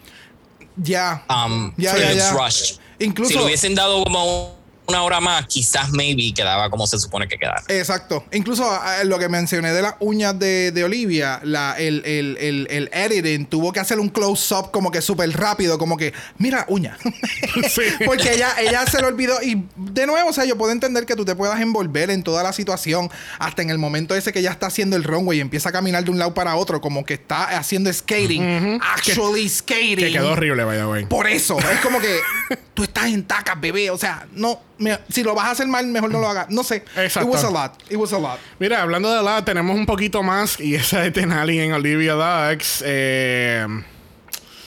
Ya. Um, Ya, it ya, looks ya. rushed. Incluso. si le hubiesen dado como una hora más, quizás maybe quedaba como se supone que quedara. Exacto. Incluso ah, lo que mencioné de las uñas de, de Olivia, la, el, el, el, el editing tuvo que hacer un close-up como que súper rápido, como que, mira, uña. (laughs) Sí. (laughs) Porque ella, ella se lo olvidó. Y de nuevo, o sea, yo puedo entender que tú te puedas envolver en toda la situación, hasta en el momento ese que ya está haciendo el runway y empieza a caminar de un lado para otro, como que está haciendo skating. Actually skating. Que quedó horrible, by the way. Por eso, es como que tú estás en tacas, bebé. O sea, no, si lo vas a hacer mal, mejor no lo hagas. No sé. Exacto. It was a lot. It was a lot. Mira, hablando de la, tenemos un poquito más y esa de Tenali en Olivia Dax. Eh,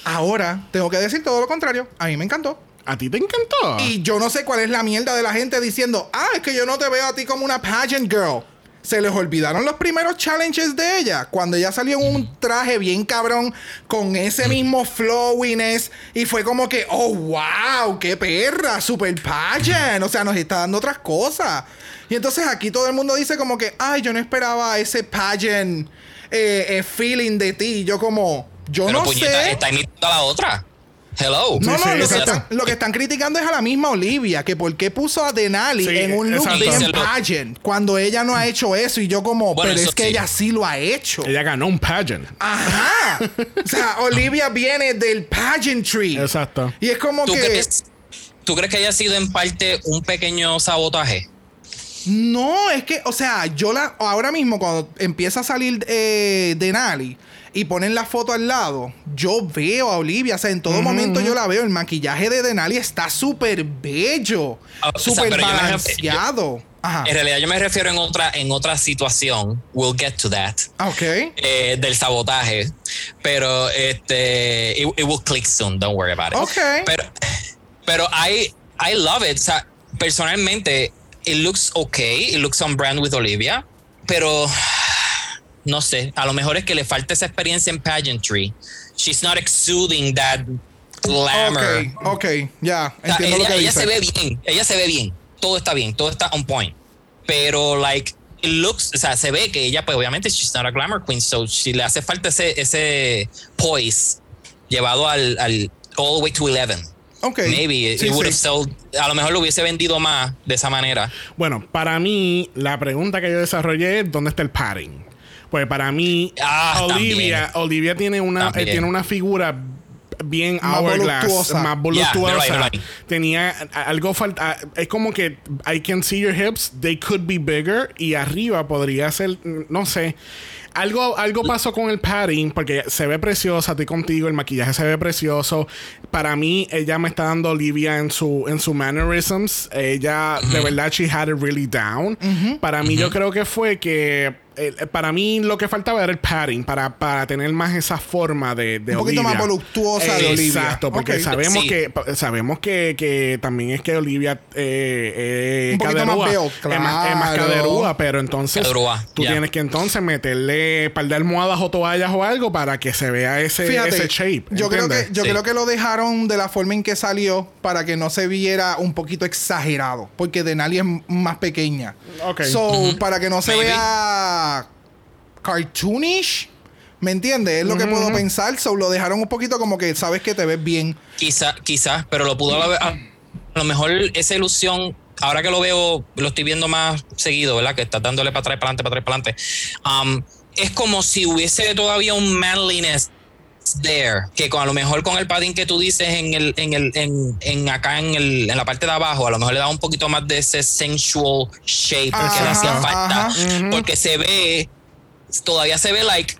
Ahora, tengo que decir todo lo contrario. A mí me encantó. ¿A ti te encantó? Y yo no sé cuál es la mierda de la gente diciendo, ah, es que yo no te veo a ti como una pageant girl. Se les olvidaron los primeros challenges de ella. Cuando ella salió en un traje bien cabrón, con ese mismo flowiness. Y fue como que, oh, wow, qué perra, super pageant. O sea, nos está dando otras cosas. Y entonces aquí todo el mundo dice como que, ay, yo no esperaba ese pageant eh, eh, feeling de ti. Yo como, yo Pero no puñeta, sé. está imitando a la otra. Hello. No, no, sí, lo, que están, lo que están criticando es a la misma Olivia, que por qué puso a Denali Sí, en un look bien pageant cuando ella no ha hecho eso y yo como, Bueno, pero es que sí. ella sí lo ha hecho. Ella ganó un pageant. Ajá. o sea, (laughs) Olivia viene del pageantry. Exacto. Y es como ¿Tú, que crees, ¿Tú crees que haya sido en parte un pequeño sabotaje? no, es que, o sea, yo la ahora mismo cuando empieza a salir eh, Denali y ponen la foto al lado, yo veo a Olivia, o sea, en todo momento yo la veo, el maquillaje de Denali está súper bello, o sea, súper yo balanceado. Ajá. En realidad yo me refiero en otra, en otra situación. We'll get to that. Ah, Ok. eh, del sabotaje. Pero este it, it will click soon, don't worry about it. Ok. Pero, pero I, I love it. O sea, personalmente, it looks okay, it looks on brand with Olivia, pero no sé, a lo mejor es que le falta esa experiencia en pageantry. She's not exuding that glamour. Ok, ok, ya. O sea, Entiendo lo ella, que ella se ve bien, ella se ve bien, todo está bien, todo está on point. Pero, like, it looks, o sea, se ve que ella, pues obviamente, she's not a glamour queen, so si le hace falta ese, ese poise llevado al, al all the way to 11. Ok. Maybe it Sí, would sí. have sold- a lo mejor lo hubiese vendido más de esa manera. Bueno, para mí, la pregunta que yo desarrollé es: ¿dónde está el padding? Pues para mí, Ah, Olivia, Olivia tiene una, eh, tiene una figura bien Más hourglass, voluptuosa. más voluptuosa. Tenía algo falta. Es como que I can see your hips, they could be bigger y arriba podría ser, no sé. Algo, algo pasó con el padding porque se ve preciosa, estoy contigo, el maquillaje se ve precioso. Para mí, ella me está dando Olivia en su, en su mannerisms. Ella, de verdad, she had it really down. Para mí, yo creo que fue que. Eh, para mí lo que faltaba era el padding para, para tener más esa forma de, de Un poquito Olivia. más voluptuosa de Olivia. Exacto, porque sabemos Sí. que sabemos que, que también es que Olivia eh, eh, Un poquito más caderúa. build, es, más, es más claro. caderúa, pero entonces Caderúa, tú tienes que entonces meterle par de almohadas o toallas o algo para que se vea ese, Fíjate, ese shape. yo creo que yo Sí. creo que lo dejaron de la forma en que salió para que no se viera un poquito exagerado, porque Denali es más pequeña. Ok. So, para que no se Maybe. vea cartoonish, ¿me entiendes? Es lo que puedo pensar. So, lo dejaron un poquito como que sabes que te ves bien. Quizá, quizás, pero lo pudo haber. A, a lo mejor esa ilusión, ahora que lo veo, lo estoy viendo más seguido, ¿verdad? Que está dándole para atrás, para adelante, para atrás, para adelante. Um, es como si hubiese todavía un manliness there, que con, a lo mejor con el padding que tú dices en el, en el, en, en acá en, el, en la parte de abajo, a lo mejor le da un poquito más de ese sensual shape que Ajá, le hacía falta. ajá. Porque se ve, todavía se ve like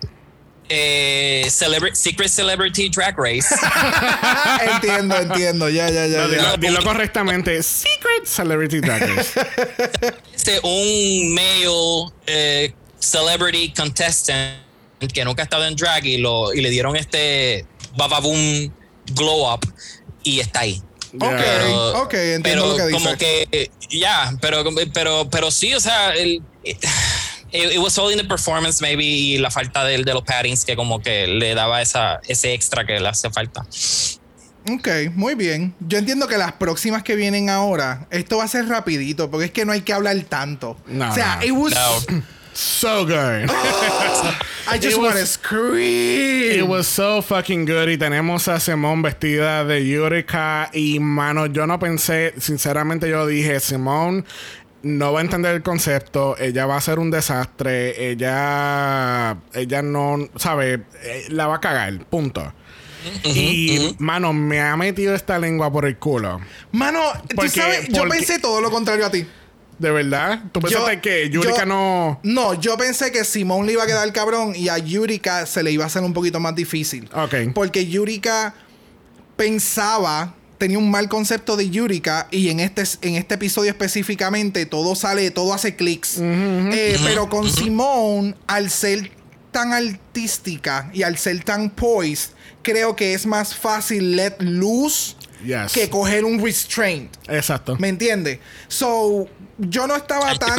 eh, celebra- Secret Celebrity Drag Race. (laughs) entiendo, entiendo. Ya, ya, ya. No, dilo, dilo correctamente. Secret Celebrity Daggers. (laughs) este, un male eh, celebrity contestant que nunca ha estado en drag y, lo, y le dieron este bababoom glow up y está ahí. Ok, Pero- ok, entiendo pero lo que como dices. que ya pero pero pero sí o sea el, it, it was all in the performance maybe y la falta de, de los paddings que como que le daba esa ese extra que le hace falta Ok, muy bien. Yo entiendo que las próximas que vienen ahora, esto va a ser rapidito, porque es que no hay que hablar tanto. No, o sea, no. it was... No. So good. I just want to scream. It was so fucking good. Y tenemos a Simone vestida de Yurika. Y mano, yo no pensé, sinceramente, yo dije, Simone no va a entender el concepto. Ella va a ser un desastre. Ella, ella no, sabe, Eh, la va a cagar. Punto. y, mano, me ha metido esta lengua por el culo. Mano, tú Porque- sabes, yo porque- pensé todo lo contrario a ti. ¿De verdad? ¿Tú pensaste Yo- que Yurika yo- no...? No, yo pensé que Simón le iba a quedar cabrón y a Yurika se le iba a hacer un poquito más difícil. Ok. Porque Yurika pensaba, tenía un mal concepto de Yurika y en este, en este episodio específicamente todo sale, todo hace clics. Eh, pero con Simone, al ser tan artística y al ser tan poised, creo que es más fácil let loose Yes. que coger un restraint. Exacto. ¿Me entiendes? So, yo no estaba tan...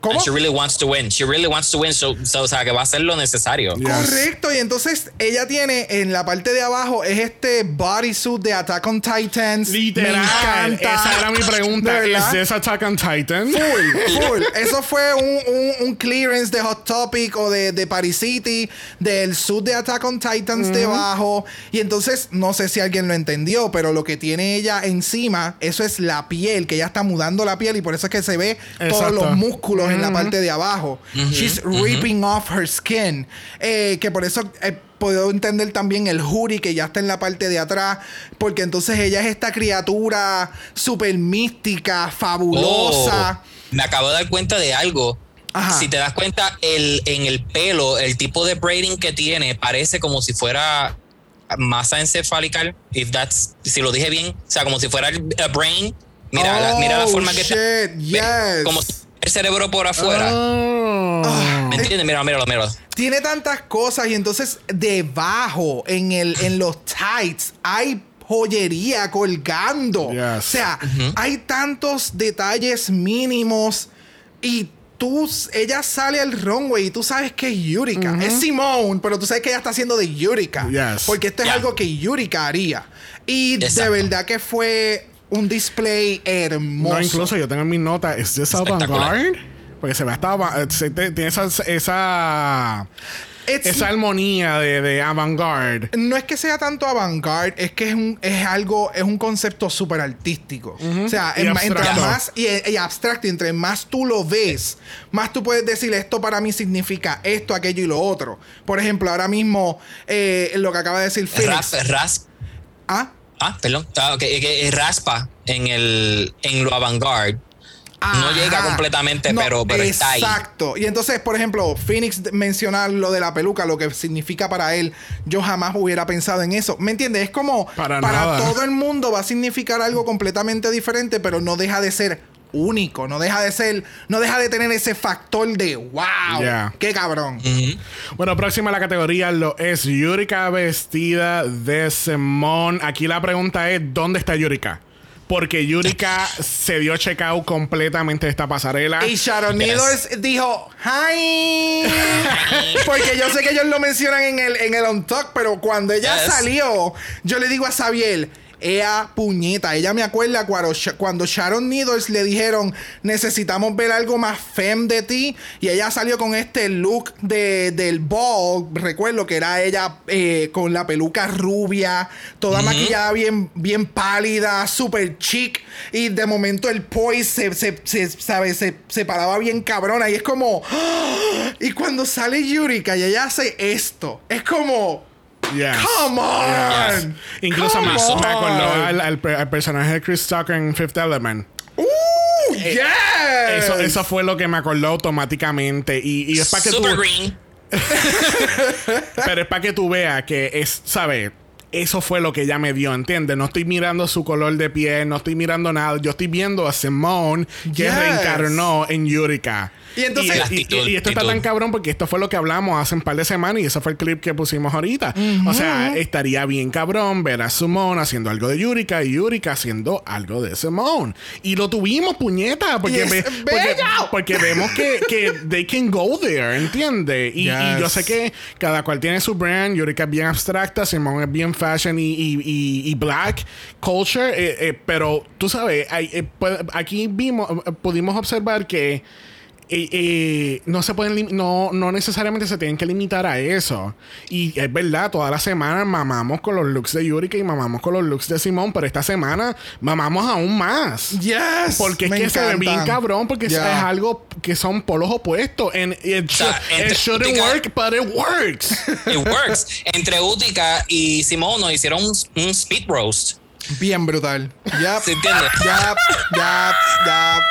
¿Cómo? And she really wants to win she really wants to win so, so, o sea que va a hacer lo necesario Yes. Correcto, y entonces ella tiene en la parte de abajo es este bodysuit de Attack on Titans. Literal. Me encanta. Esa era mi pregunta. ¿De? ¿Es this Attack on Titan? Full, (laughs) full. Eso fue un, un- un clearance de Hot Topic o de, de Paris City, del suit de Attack on Titans debajo. Y entonces, no sé si alguien lo entendió, pero lo que tiene ella encima, eso es la piel, que ella está mudando la piel y por eso es que se ve todos los músculos en la parte de abajo. She's ripping off her skin. Eh, que por eso eh, puedo entender también el hoodie que ya está en la parte de atrás. Porque entonces ella es esta criatura súper mística, fabulosa. Oh, me acabo de dar cuenta de algo. Ajá. Si te das cuenta, el, en el pelo, el tipo de braiding que tiene parece como si fuera masa encefálica. If that's, si lo dije bien, o sea, como si fuera el a brain. Mira, la, mira la Oh, forma que está. shit, yes. Como si el cerebro por afuera. Oh. ¿Me entiendes? Mira, míralo, míralo. Tiene tantas cosas y entonces debajo, en, el, en los tights, hay joyería colgando. Yes. O sea, hay tantos detalles mínimos y tú, ella sale al runway y tú sabes que es Yurika. Es Simone, pero tú sabes que ella está haciendo de Yurika. Yes. Porque esto es Yeah. algo que Yurika haría. Y de verdad que fue un display hermoso. No, incluso yo tengo en mis notas, ¿es this avant-garde? Porque se ve hasta... te- Tiene esa... esa It's- esa armonía de, de avant-garde. no es que sea tanto avant-garde, es que es, un, es algo, es un concepto súper artístico. O sea, Y en- entre más y, y abstracto, entre más tú lo ves, más tú puedes decir esto para mí significa esto, aquello y lo otro. Por ejemplo, ahora mismo eh, lo que acaba de decir. Ras- ras- Ah, ah, perdón. Ah, que- raspa en, el, en lo avant-garde. No llega completamente, pero- pero está ahí. Exacto. Y entonces, por ejemplo, Phoenix menciona lo de la peluca, lo que significa para él. Yo jamás hubiera pensado en eso. ¿Me entiendes? Es como Para nada. todo el mundo va a significar algo completamente diferente, pero no deja de ser único. No deja de ser, no deja de tener ese factor de wow. Qué cabrón. Bueno, próxima a la categoría lo es Yurika vestida de Simón. Aquí la pregunta es: ¿dónde está Yurika? Porque Yurika se dio checkout completamente de esta pasarela. Y Sharon Yes. Needles dijo, hi. (laughs) Porque yo sé que ellos lo mencionan en el, en el On Talk, pero cuando ella Yes. salió, yo le digo a Xavier, ella puñeta, ella me acuerda cuando, Sha- cuando Sharon Needles le dijeron, necesitamos ver algo más femme de ti, y ella salió con este look de, del ball, recuerdo que era ella eh, con la peluca rubia, toda maquillada bien, bien pálida, super chic, y de momento el poise se, se, se, sabe, se, se paraba bien cabrona, y es como, (gasps) y cuando sale Yurika y ella hace esto, es como... Yes. Come on. Yes. Incluso Come me, acordó al, al pe- al personaje de Chris Tucker en Fifth Element. ¡Uh! yes. Eso, eso fue lo que me acordó automáticamente. Y, y es para que tú. Super (laughs) green. Pero es para que tú veas que es, ¿sabes? Eso fue lo que ella me dio, ¿entiendes? No estoy mirando su color de piel, no estoy mirando nada. Yo estoy viendo a Simone que Yes. reencarnó en Yurika. Y entonces- y, La y- actitud, y esto está tan cabrón porque esto fue lo que hablamos hace un par de semanas y ese fue el clip que pusimos ahorita. O sea, estaría bien cabrón ver a Simone haciendo algo de Yurika y Yurika haciendo algo de Simone. Y lo tuvimos, puñeta, porque, ve- vemos que, que they can go there, ¿entiendes? Y, y yo sé que cada cual tiene su brand. Yurika es bien abstracta, Simone es bien fashion y, y- black culture. eh, eh, pero tú sabes, eh, pu- aquí vimos, pudimos observar que eh, eh, no se pueden no, no necesariamente se tienen que limitar a eso. Y es verdad, toda la semana mamamos con los looks de Yurika y mamamos con los looks de Simone, pero esta semana mamamos aún más. Yes. Porque es Me que se ve bien cabrón, porque es- Ya. es algo que son polos opuestos. And it, should- shouldn't Utica- work, but it works. (laughs) It works. Entre Utica y Simón nos hicieron un, un speed roast. Bien brutal. Yep. ¿Se entiende? Yep. Yep. Yep.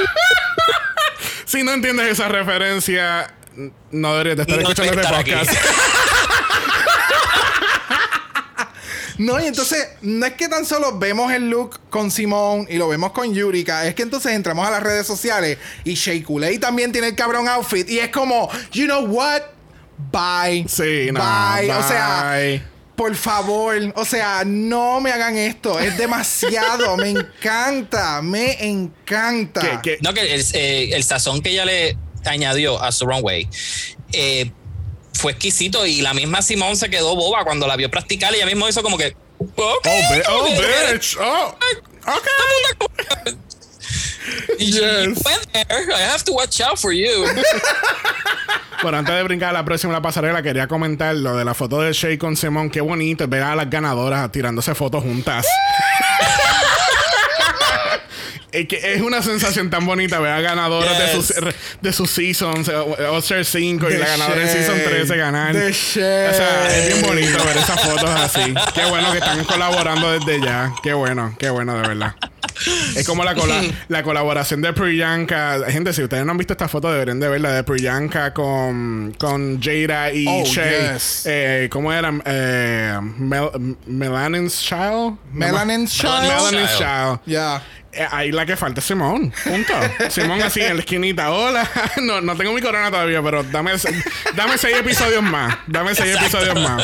(laughs) Si no entiendes esa referencia, no deberías de estar No escuchando este podcast. (laughs) No, y entonces, no es que tan solo vemos el look con Simón y lo vemos con Yurika, es que entonces entramos a las redes sociales y Shea Coulee también tiene el cabrón outfit y es como, you know what? Bye. Sí, no. Bye. O sea, bye. Por favor, o sea, no me hagan esto. Es demasiado. me encanta. Me encanta. No, que el, eh, el sazón que ella le añadió a su runway eh, fue exquisito y la misma Simón se quedó boba cuando la vio practicar y ella mismo hizo como que. "Ok, Oh, oh, ok". bitch. Oh, okay. Y you Yes. went there. I have to watch out for you. (laughs) Bueno, antes de brincar a la próxima la pasarela, quería comentar lo de la foto de Shay con Simón. Qué bonito ver a las ganadoras tirándose fotos juntas. (laughs) Es que es una sensación tan bonita ver a ganadoras de, sus, Yes. de sus seasons, All Star 5 y la ganadora de Season shade. 13 ganar. O sea, es bien bonito ver esas fotos así. Qué bueno que están colaborando desde ya. Qué bueno, qué bueno, de verdad. Es como la, cola- la colaboración de Priyanka. Gente, si ustedes no han visto esta foto, deberían de verla de Priyanka con, con Jada y Oh, Shay. yes. Eh, ¿Cómo era? Eh, Mel- Melanin's Child. Melanin's Child. Melanin's Child. Child. Ya. Eh, ahí la que falta es Simón. Punto. Simón así en la esquinita. Hola. (laughs) No, no tengo mi corona todavía, pero dame, dame seis episodios más. Dame seis Exacto. episodios más.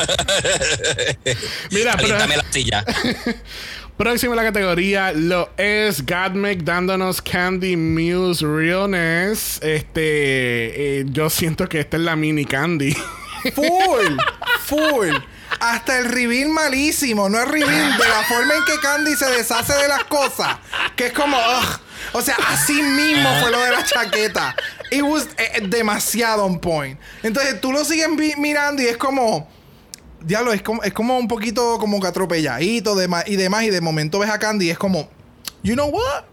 Mira, pero Alíntame la silla. (laughs) próximo en la categoría lo es Godmec dándonos Candy Muse Realness. Este, eh, yo siento que esta es la mini Candy. (laughs) Full. Full. Hasta el reveal malísimo. No es reveal de la forma en que Candy se deshace de las cosas. Que es como. O sea, así mismo fue lo de la chaqueta. It was eh, demasiado on point. Entonces tú lo sigues mirando y es como. Diablo, es como, es como un poquito como que atropelladito dema- y demás. Y de momento ves a Candy y es como. You know what?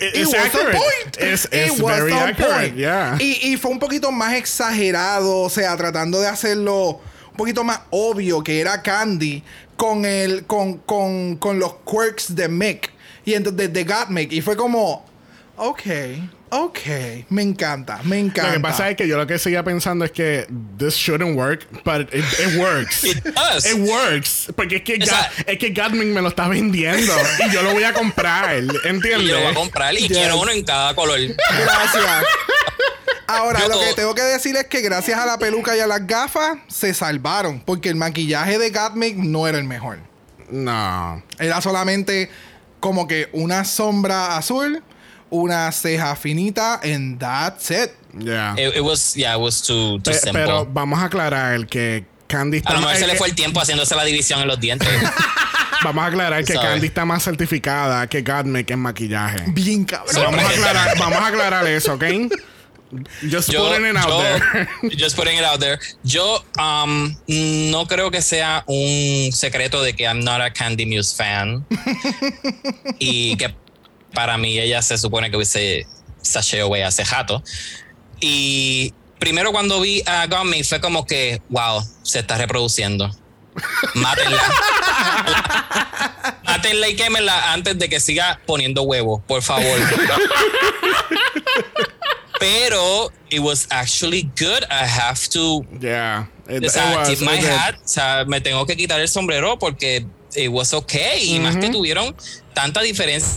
It was accurate. point. It's- It was very accurate, point. yeah. Y, y fue un poquito más exagerado, o sea, tratando de hacerlo un poquito más obvio que era Candy con el con, con, con los quirks de Mick y entonces de Gottmik y fue como ok, ok, me encanta, me encanta. Lo que pasa es que yo lo que seguía pensando es que this shouldn't work, but it, it works. (laughs) It does. It works. Porque es que, O sea- Ga- es que me lo está vendiendo y yo lo voy a comprar. ¿Entiendes? (laughs) Y yo lo voy a comprar y Yes. quiero uno en cada color. Gracias. Ahora, Yo- lo que tengo que decir es que gracias a la peluca y a las gafas se salvaron. Porque el maquillaje de Gottmik no era el mejor. No. Era solamente como que una sombra azul, una ceja finita, and that's it. Yeah. It, it was, yeah, it was too, too Pe- simple. pero vamos a aclarar que Candy está a lo mejor más- se le fue el tiempo haciéndose la división en los dientes. (laughs) Vamos a aclarar que. Candy está más certificada que Gatmik en maquillaje. Bien cabrón. Vamos, a aclarar, vamos a aclarar eso, ¿ok? Just yo, putting it out yo- there. (laughs) just putting it out there. Yo um, no creo que sea un secreto de que I'm not a Candy Muse fan. (laughs) y que para mí ella se supone que hubiese sashay away hace jato. Y primero cuando vi a Gummy fue como que, wow, se está reproduciendo. Mátenla. (laughs) Mátenla y quémenla antes de que siga poniendo huevos, por favor. Pero it was actually good. I have to Yeah. It, o sea, it was, tip my it did. hat. O sea, me tengo que quitar el sombrero porque it was okay. Y más que tuvieron tanta diferencia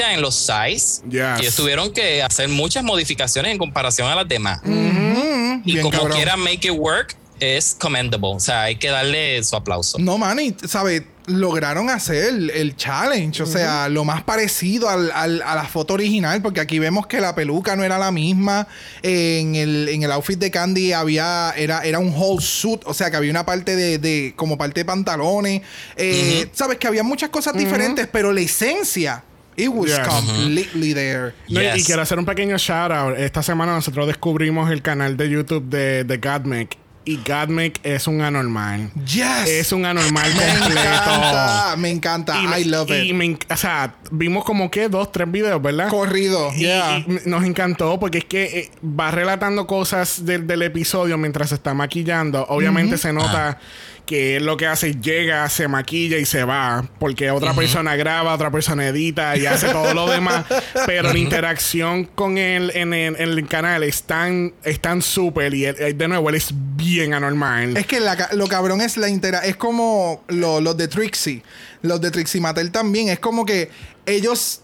en los size. Yes. que ellos tuvieron que hacer muchas modificaciones en comparación a las demás. Mm, Y bien como cabrón. quiera make it work, es commendable. O sea, hay que darle su aplauso. No, man, y, ¿sabes? Lograron hacer el, el challenge, o sea, lo más parecido al- al- a la foto original, porque aquí vemos que la peluca no era la misma. En el, en el outfit de Candy había, era, era un whole suit, o sea, que había una parte de, de- como parte de pantalones. Eh, Sabes que había muchas cosas diferentes, pero la esencia, it was Yes. completely there. No, y- quiero hacer un pequeño shout out. Esta semana nosotros descubrimos el canal de YouTube de, de Godmik. Y Godmik es un anormal. Yes. Es un anormal me completo. encanta, me encanta. Y me- I love y it. me o sea, vimos como que dos, tres videos, ¿verdad? Corrido, Y, yeah. y nos encantó porque es que eh, va relatando cosas del, del episodio mientras se está maquillando. Obviamente se nota que él lo que hace es llega, se maquilla y se va. Porque otra persona graba, otra persona edita y hace todo lo demás. (laughs) Pero la interacción con él en el, en el canal es tan, es tan súper. Y él- él, de nuevo, él es bien anormal. Es que la lo cabrón es la intera es como lo- los de Trixie. Los de Trixie Mattel también. Es como que ellos.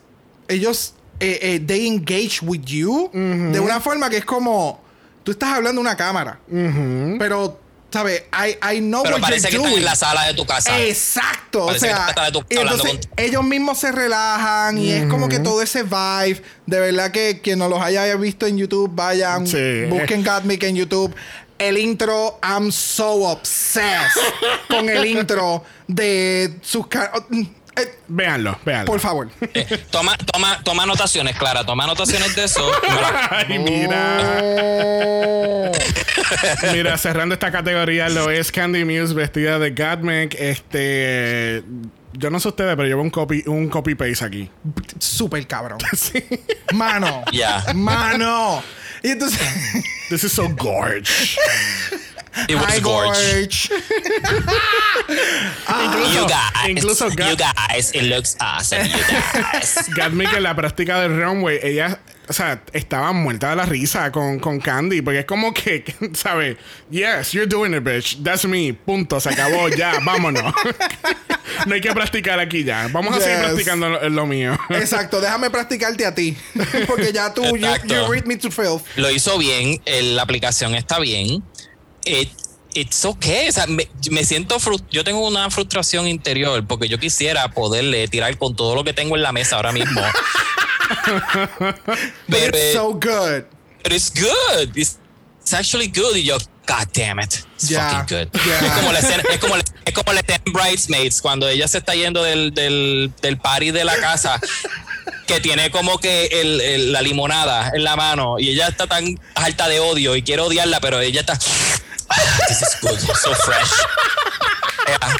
Ellos. eh, eh, they engage with you. De una forma que es como. Tú estás hablando a una cámara. Pero. ¿Sabes? I, I know Pero what parece que you're están doing. en la sala de tu casa. Exacto. Parece o sea, entonces con- ellos mismos se relajan y es como que todo ese vibe. De verdad que quien no los haya visto en YouTube, vayan, Sí. busquen Gatmic en YouTube. El intro, I'm so obsessed con el intro de sus ca- eh, Véanlo, véanlo. por favor. Eh, toma, toma, toma anotaciones, Clara. Toma anotaciones de eso. (laughs) Ay, mira. Mira, cerrando esta categoría, lo es Candy Muse vestida de Gatmec. Este. Yo no sé ustedes, pero llevo un copy, un copy paste aquí. Súper cabrón. (laughs) Mano. Yeah. Mano. (laughs) Y entonces. This is so gorge. It was Hi, gorge. Gorge. (laughs) You guys, incluso you guys, it looks awesome, you guys. (laughs) Gatmec en la práctica del runway, ella, o sea, estaba muerta de la risa con, con Candy, porque es como que, (laughs) ¿sabes? Yes, you're doing it, bitch. That's me. Punto. Se acabó. Ya, vámonos. no hay que practicar aquí ya. Vamos a seguir practicando lo, lo mío. Exacto, déjame practicarte a ti. Porque ya tú, you, read me to filth. Lo hizo bien, el- la aplicación está bien. It, it's okay. O sea, me, me siento yo tengo una frustración interior porque yo quisiera poderle tirar con todo lo que tengo en la mesa ahora mismo. (laughs) Pero, it's so good. but it's good. It's, it's actually good. Y yo, God damn it. It's Yeah, fucking good. yeah. Es como la escena, es como la, es como la escena en Bridesmaids cuando ella se está yendo del, del, del party de la casa. que tiene como que el- el- la limonada en la mano y ella está tan alta de odio y quiere odiarla, pero ella está. This is good, so fresh. Yeah.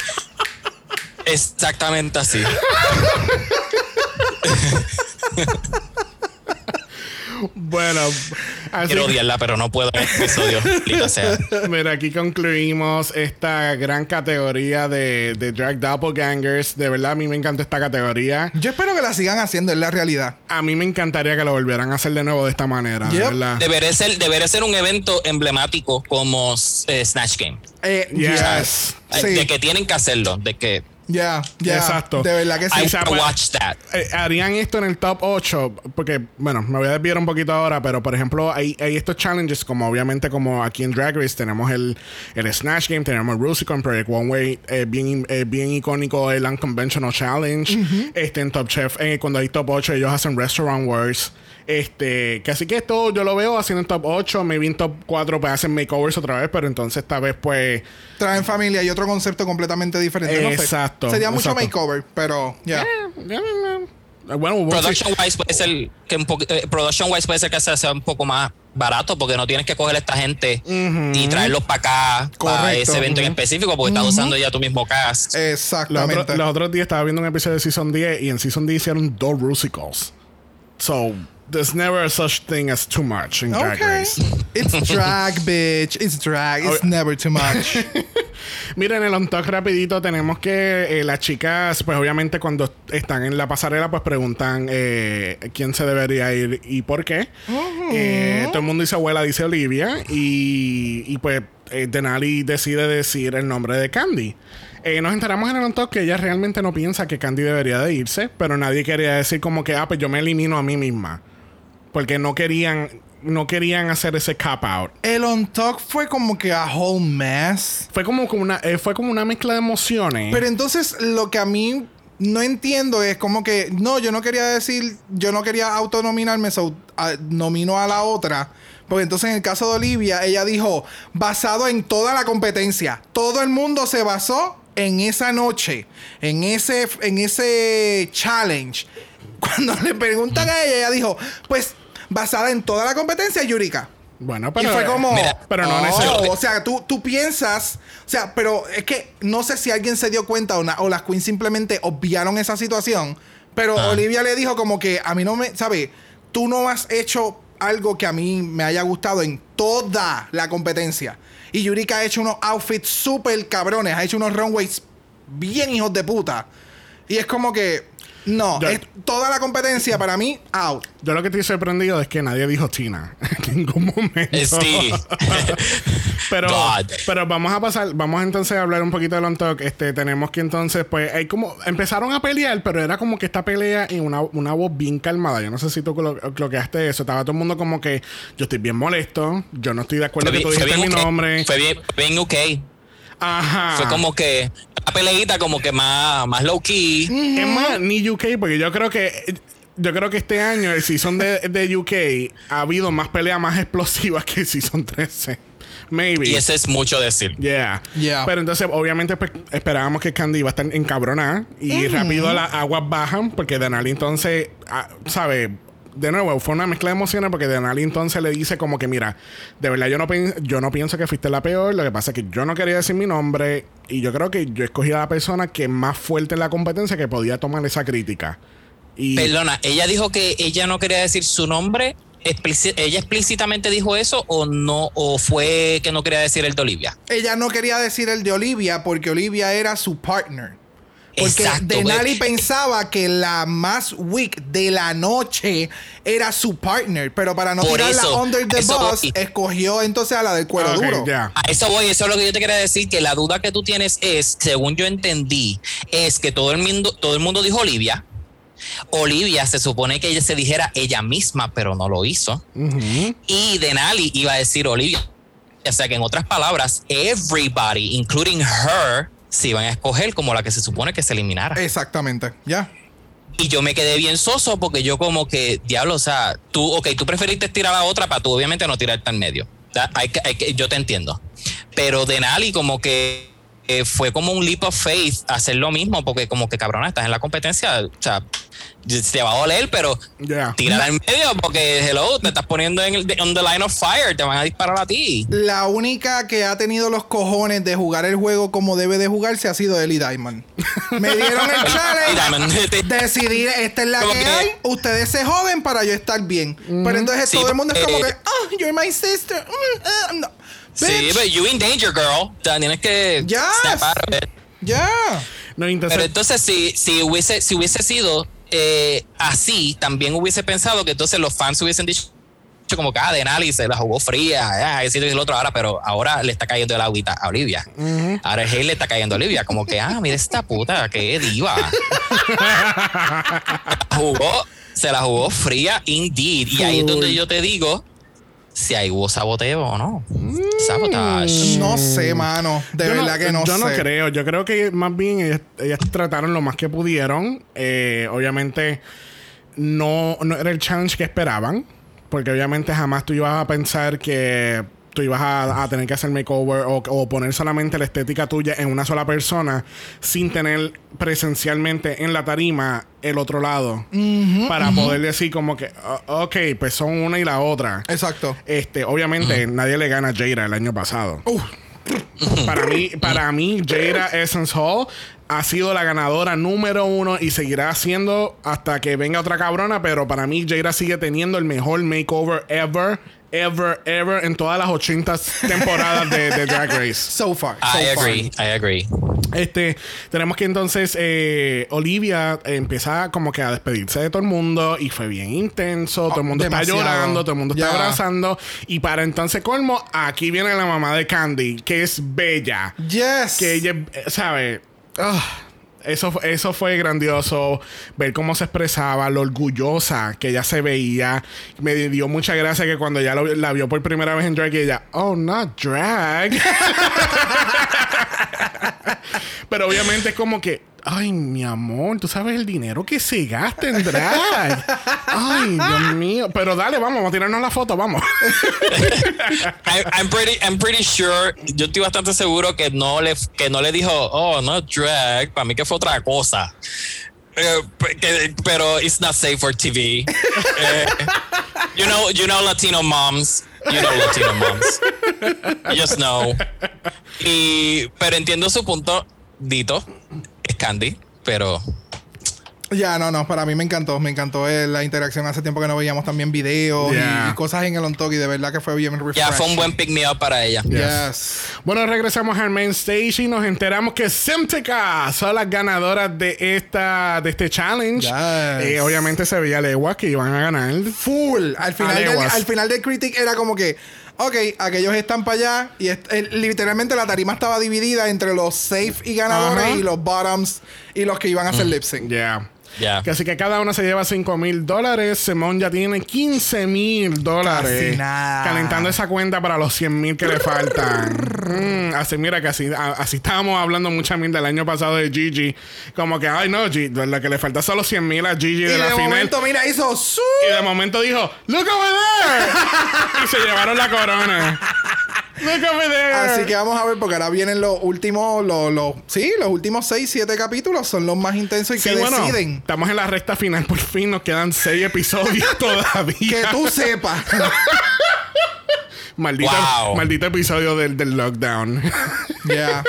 Exactamente así. Bueno, así Quiero odiarla, pero no puedo en este episodio. (laughs) sea. Mira, aquí concluimos esta gran categoría de, de Drag Doppelgangers. De verdad, a mí me encanta esta categoría. Yo espero que la sigan haciendo, es la realidad. A mí me encantaría que lo volvieran a hacer de nuevo de esta manera. de Yep. verdad. Debería ser, debería ser un evento emblemático como eh, Snatch Game. Eh, Yes. yes. Sí. De que tienen que hacerlo. De que Ya, ya. Exacto. De verdad que sí. I o sea, wanna watch that. Eh, harían esto en el top 8 porque bueno me voy a desviar un poquito ahora pero por ejemplo hay, hay estos challenges como obviamente como aquí en Drag Race tenemos el, el Snatch Game tenemos el Rusicon Project One Way eh, bien, eh, bien icónico el Unconventional Challenge este en Top Chef eh, cuando hay top 8 ellos hacen Restaurant Wars este que así que esto yo lo veo haciendo en top 8 maybe en top 4 pues hacen makeovers otra vez pero entonces esta vez pues Traen familia y otro concepto completamente diferente. no sé. Exacto, Sería mucho makeover, pero ya. bueno we'll see. Production wise puede ser que un poco, eh, production wise puede ser que sea, sea un poco más barato porque no tienes que coger a esta gente y traerlos para acá para Correcto. ese evento en específico porque estás usando ya tu mismo cast. Los, Exactamente. otros- los otros días estaba viendo un episodio de Season 10 y en Season 10 hicieron dos Rusicals. So, there's never such thing as too much in Drag Okay. Race. It's drag, (laughs) bitch. It's drag. It's never too much. (laughs) Miren, en el on talk rapidito tenemos que eh, las chicas, pues obviamente cuando están en la pasarela, pues preguntan eh, quién se debería ir y por qué. Eh, todo el mundo dice abuela, dice Olivia. Y, y pues eh, Denali decide decir el nombre de Candy. Eh, nos enteramos en el on talk que ella realmente no piensa que Candy debería de irse, pero nadie quería decir como que, ah, pues yo me elimino a mí misma. Porque no querían, no querían hacer ese cap out. El on talk fue como que a whole mess. Fue como, como una, eh, fue como una mezcla de emociones. Pero entonces lo que a mí no entiendo es como que no, yo no quería decir, yo no quería autonominarme, so, a- nomino a la otra. Porque entonces en el caso de Olivia, ella dijo, basado en toda la competencia, todo el mundo se basó en esa noche, en ese, en ese challenge. Cuando le preguntan a ella, ella dijo, pues basada en toda la competencia, Yurika. Bueno, pero. y fue como. Mira, pero no oh, O sea, tú, tú piensas. O sea, pero es que no sé si alguien se dio cuenta o, na- o las queens simplemente obviaron esa situación. Pero Ah. Olivia le dijo como que a mí no me. ¿Sabes? Tú no has hecho algo que a mí me haya gustado en toda la competencia. Y Yurika ha hecho unos outfits súper cabrones. Ha hecho unos runways bien hijos de puta. Y es como que. No, Yo- es toda la competencia para mí, out. Yo lo que estoy sorprendido es que nadie dijo Tina (laughs) en ningún momento. Sí. (laughs) pero, God. pero vamos a pasar, vamos entonces a hablar un poquito del on talk. Este, tenemos que entonces, pues, hay como, empezaron a pelear, pero era como que esta pelea en una, una voz bien calmada. Yo no sé si tú clo- cloqueaste eso. Estaba todo el mundo como que yo estoy bien molesto, yo no estoy de acuerdo Fue que tú dijiste mi nombre. Fue bien, bien UK. Ajá. Fue como que una peleita como que más, más low key. Es más, ni UK, porque yo creo que. Yo creo que este año el season de, de UK ha habido más peleas más explosivas que el season 13. Maybe. Y eso es mucho decir. Yeah. Yeah. Pero entonces, obviamente, pues, esperábamos que Candy iba a estar encabronada. Y rápido las aguas bajan. Porque Denali entonces, ah, ¿sabe? De nuevo, fue una mezcla de emociones. Porque Denali entonces le dice como que, mira, de verdad yo no, yo no pienso que fuiste la peor. Lo que pasa es que yo no quería decir mi nombre. Y yo creo que yo escogí a la persona que más fuerte en la competencia que podía tomar esa crítica. Y Perdona, ella dijo que ella no quería decir su nombre. ¿Ella explícitamente dijo eso o no? ¿O fue que no quería decir el de Olivia? ella no quería decir el de Olivia porque Olivia era su partner. Porque Exacto, Denali pensaba que la más weak de la noche era su partner, pero para no Por tirarla eso, under the bus, voy. escogió entonces a la del cuero Ah, duro. ya. A eso voy, eso es lo que yo te quería decir, que la duda que tú tienes es, según yo entendí, es que todo el mundo, todo el mundo dijo Olivia. Olivia se supone que ella se dijera ella misma, pero no lo hizo. Y Denali iba a decir Olivia. O sea que en otras palabras, everybody, including her, se iban a escoger como la que se supone que se eliminara. Exactamente, ya. Y yo me quedé bien soso porque yo como que, diablo, o sea, tú, ok, tú preferiste tirar a la otra para tú obviamente no tirarte al medio. Hay que- hay que- yo te entiendo. Pero Denali como que eh, fue como un leap of faith hacer lo mismo porque como que cabrona, estás en la competencia, o sea, te va a doler, pero Ya. tírala en medio porque, hello, te estás poniendo en el, on the line of fire, te van a disparar a ti. La única que ha tenido los cojones de jugar el juego como debe de jugarse ha sido Ellie Diamond. (laughs) Me dieron el challenge. Diamond. Decidí, esta es la que, que- hay. Ustedes se joven para yo estar bien. Pero entonces Sí, todo el mundo es como porque- que, oh, you're my sister. Mm, uh, no. Sí, pero you in danger, girl. O sea, tienes que Yes. snap out of it. Ya. No, entonces, Pero entonces, si, si, hubiese, si hubiese sido eh, así, también hubiese pensado que entonces los fans hubiesen dicho como que, ah, Denali se la jugó fría, ah, ese y el otro ahora, pero ahora le está cayendo el agüita a Olivia. Ahora el hate le está cayendo a Olivia, como que, ah, mira esta puta, qué diva. (laughs) jugó, se la jugó fría indeed. Y ahí es donde yo te digo si ahí hubo saboteo o no. Sabotage. No sé, mano. De yo verdad que no yo sé. no creo. Yo creo que más bien ellas, ellas trataron lo más que pudieron. Eh, obviamente, no, no era el challenge que esperaban. Porque obviamente jamás tú ibas a pensar que tú ibas a, a tener que hacer makeover o, o poner solamente la estética tuya en una sola persona sin tener presencialmente en la tarima el otro lado. para poder decir como que, "Oh, ok, pues son una y la otra. Exacto. Este, obviamente, nadie le gana a Jada el año pasado. para mí, para mí, Jada Essence Hall ha sido la ganadora número uno y seguirá siendo hasta que venga otra cabrona. Pero para mí, Jada sigue teniendo el mejor makeover ever, ever, ever en todas las 80 temporadas de, de Drag (laughs) Race. So far. so I far. agree, I agree. Este, tenemos que entonces eh, Olivia empieza como que a despedirse de todo el mundo y fue bien intenso, todo el mundo demasiado. está llorando, todo el mundo está abrazando y para entonces colmo, aquí viene la mamá de Candy, que es bella, Yes. que ella, eh, ¿sabe? Eso, eso fue grandioso, ver cómo se expresaba, lo orgullosa que ella se veía. Me dio mucha gracia que cuando lo- la vio por primera vez en drag, ella, oh, not drag. (laughs) Pero obviamente es como que, ay, mi amor, tú sabes el dinero que se gasta en drag. Ay, Dios mío. Pero dale, vamos, vamos a tirarnos la foto, vamos. (laughs) I'm pretty, I'm pretty sure. Yo estoy bastante seguro que no le, que no le dijo, oh, no drag. Para mí que fue otra cosa. Eh, pero it's not safe for TV. Eh, you know, you know Latino moms. You know Latino moms. You just know. Y, pero entiendo su punto, Dito. Candy, pero Ya, no, no, para mí me encantó, me encantó eh, la interacción. Hace tiempo que no veíamos también videos y- Yeah. y, cosas en el on talk y de verdad que fue bien refresh. ya fue un buen pick me up para ella. Yes. Bueno, regresamos al main stage y nos enteramos que Simtica son las ganadoras de esta de este challenge. Yes. Eh, obviamente se veía leguas que iban a ganar. Full. Al final, del, al final del critic era como que, ok, aquellos están para allá y est- eh, literalmente la tarima estaba dividida entre los safe y ganadores Ajá. y los bottoms y los que iban a hacer lip sync. Yeah. Ya. Que así que cada uno se lleva 5 mil dólares. Simón ya tiene 15 mil dólares. Calentando esa cuenta para los 100 mil que le faltan. Mm, así, mira, que así, a- así estábamos hablando mucha mil del año pasado de Gigi. Como que, ay, no, G- lo que le falta son los 100 mil a Gigi Y de de, la final. momento, mira, hizo su. Y de momento dijo, look over there. (laughs) y se llevaron la corona. Así que vamos a ver, porque ahora vienen los últimos, los, los, sí, los últimos 6, 7 capítulos son los más intensos y Sí, que bueno, deciden. estamos en la recta final. Por fin nos quedan 6 episodios (laughs) todavía. Que tú sepas. (laughs) Maldito, Wow. maldito episodio del, del lockdown. (laughs) Ya.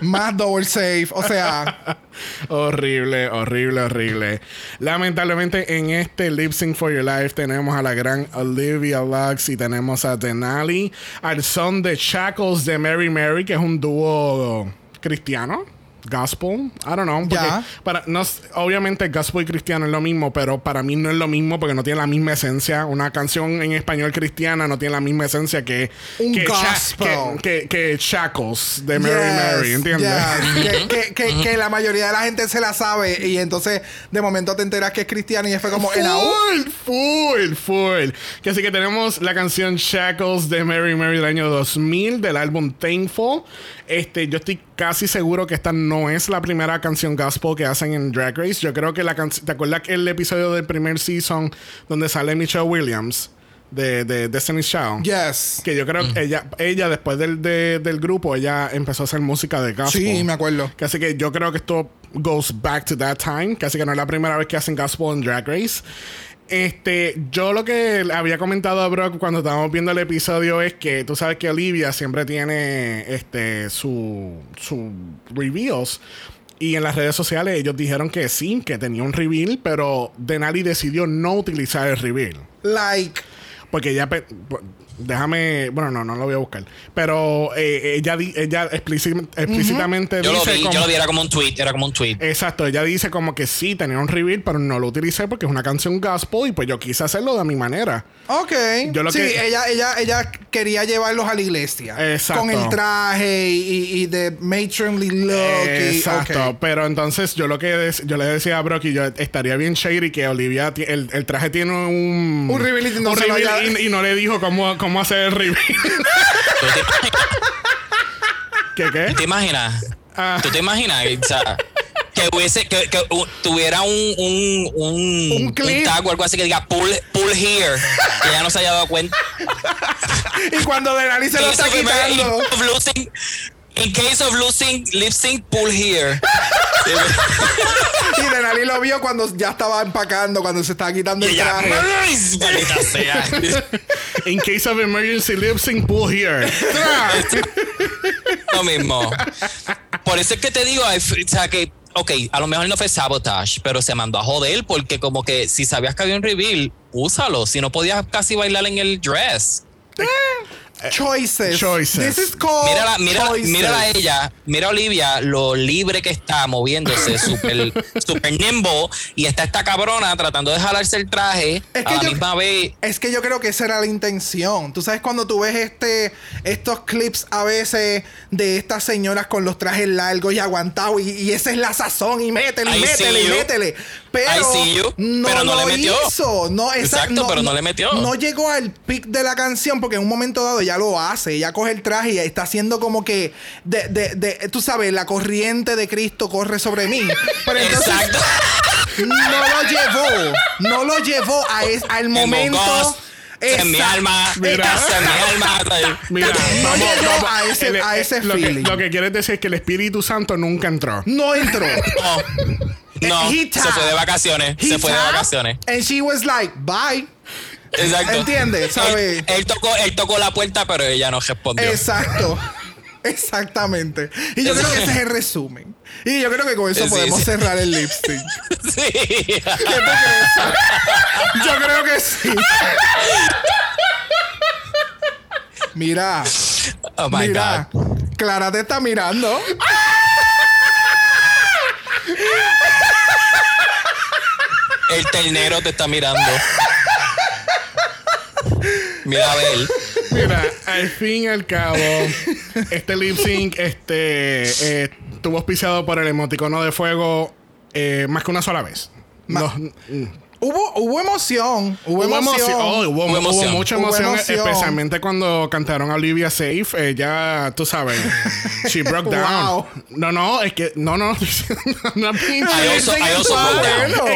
Más double safe. O sea, (laughs) horrible, horrible, horrible. Lamentablemente en este Lip Sync for Your Life tenemos a la gran Olivia Lux y tenemos a Denali al son de Shackles de Mary Mary, que es un dúo cristiano. Gospel, I don't know. Ya. Para, no, obviamente gospel y cristiano es lo mismo, pero para mí no es lo mismo porque no tiene la misma esencia. Una canción en español cristiana no tiene la misma esencia que, Un que, gospel. que, que- que Shackles de Mary yes, Mary, ¿entiendes? yes. (laughs) que, que, que, la mayoría de la gente se la sabe y entonces de momento te enteras que es cristiano y fue como en. Full, full, full. Que así que tenemos la canción Shackles de Mary Mary del año 2000 del álbum Thankful. Este, yo estoy casi seguro que esta no es la primera canción gospel que hacen en Drag Race. Yo creo que la canción. ¿Te acuerdas que el episodio del primer season donde sale Michelle Williams de, de Destiny's Child? Yes. Que yo creo que ella, ella después del, de- del grupo, ella empezó a hacer música de gospel. Sí, me acuerdo. Que así que yo creo que esto goes back to that time. Casi que no es la primera vez que hacen gospel en Drag Race. Este, yo lo que había comentado a Brock cuando estábamos viendo el episodio es que tú sabes que Olivia siempre tiene este su su reveals y en las redes sociales ellos dijeron que sí, que tenía un reveal, pero Denali decidió no utilizar el reveal. Like. Porque ella. Déjame. Bueno, no, no lo voy a buscar. Pero eh, ella, di- ella explícit- explícitamente Yo lo dice. vi, como- yo lo vi, era como un tweet, era como un tweet. Exacto, ella dice como que sí, tenía un reveal, pero no lo utilicé porque es una canción gospel y pues yo quise hacerlo de mi manera. Ok. Yo lo sí, que- ella, ella, ella quería llevarlos a la iglesia. Exacto. Con el traje y, y, y de matronly look. y- Exacto, pero entonces yo lo que des- yo le decía a Brock y yo estaría bien shady que Olivia el, el traje tiene un Un reveal y no un reveal y, y no le dijo cómo, cómo hacer el reveal. ¿Tú te, ¿Qué qué? te imaginas? Ah. ¿Tú te imaginas? O sea, que hubiese, que, que tuviera un, un, un, tag o algo así que diga pull, pull here, que ya no se haya dado cuenta. (laughs) Y cuando Denali se lo está quitando. In case of losing lip sync, pull here. (laughs) Y Denali lo vio cuando ya estaba empacando, cuando se estaba quitando Y el traje. "Nice, maldita (laughs) sea. In case of emergency lip sync pull here. Lo mismo. Por eso es que te digo, o sea que, ok, a lo mejor no fue sabotage, pero se mandó a joder porque como que si sabías que había un reveal, úsalo. Si no podías casi bailar en el dress. Choices. Choices. This is called Mírala, mírala, choices. mírala a ella, mira a Olivia, lo libre que está moviéndose, (laughs) súper super nimble, y está esta cabrona tratando de jalarse el traje Es que a la yo- misma vez. Es que yo creo que esa era la intención. Tú sabes cuando tú ves este estos clips a veces de estas señoras con los trajes largos y aguantados y, y esa es la sazón y métele, y métele, y métele. Pero I see you. no Pero no lo le metió. hizo. No, esa- Exacto, pero no le metió. No llegó al pic de la canción porque en un momento dado ya lo hace. Ella coge el traje y está haciendo como que de, de, de- tú sabes, la corriente de Cristo corre sobre mí. Pero entonces Exacto. (laughs) no lo llevó. No lo llevó a es- al momento. En mi alma, Mira. en mi alma. Mira, No llegó a ese- El- a ese lo que, feeling. lo que quieres decir es que el Espíritu Santo nunca entró. No entró. No, no He se fue de vacaciones. He se fue de vacaciones. And she was like, bye. Exacto. ¿Entiendes? ¿Sabe? Él, él tocó, él tocó la puerta, pero ella no respondió. Exacto. (laughs) Exactamente. Y yo creo que ese es el resumen. Y yo creo que con eso Sí, podemos sí. cerrar el (laughs) lipstick. Sí. Yo creo que sí. Mira, Oh my mira. God. Clara te está mirando. El ternero te está mirando. Mira a ver. Mira, al fin y al cabo, este lip sync este, eh, estuvo auspiciado por el emoticono de fuego eh, más que una sola vez. Ma- No, mm. Hubo, hubo emoción. Hubo, Hubo emoción. emoción. Oh, hubo, Hubo hubo emoción. mucha Hubo emoción, emoción. especialmente cuando cantaron a Olivia Safe. Ella, tú sabes, (laughs) she broke down. Wow. No, no, es que, no, no, (laughs) no, pinche. Es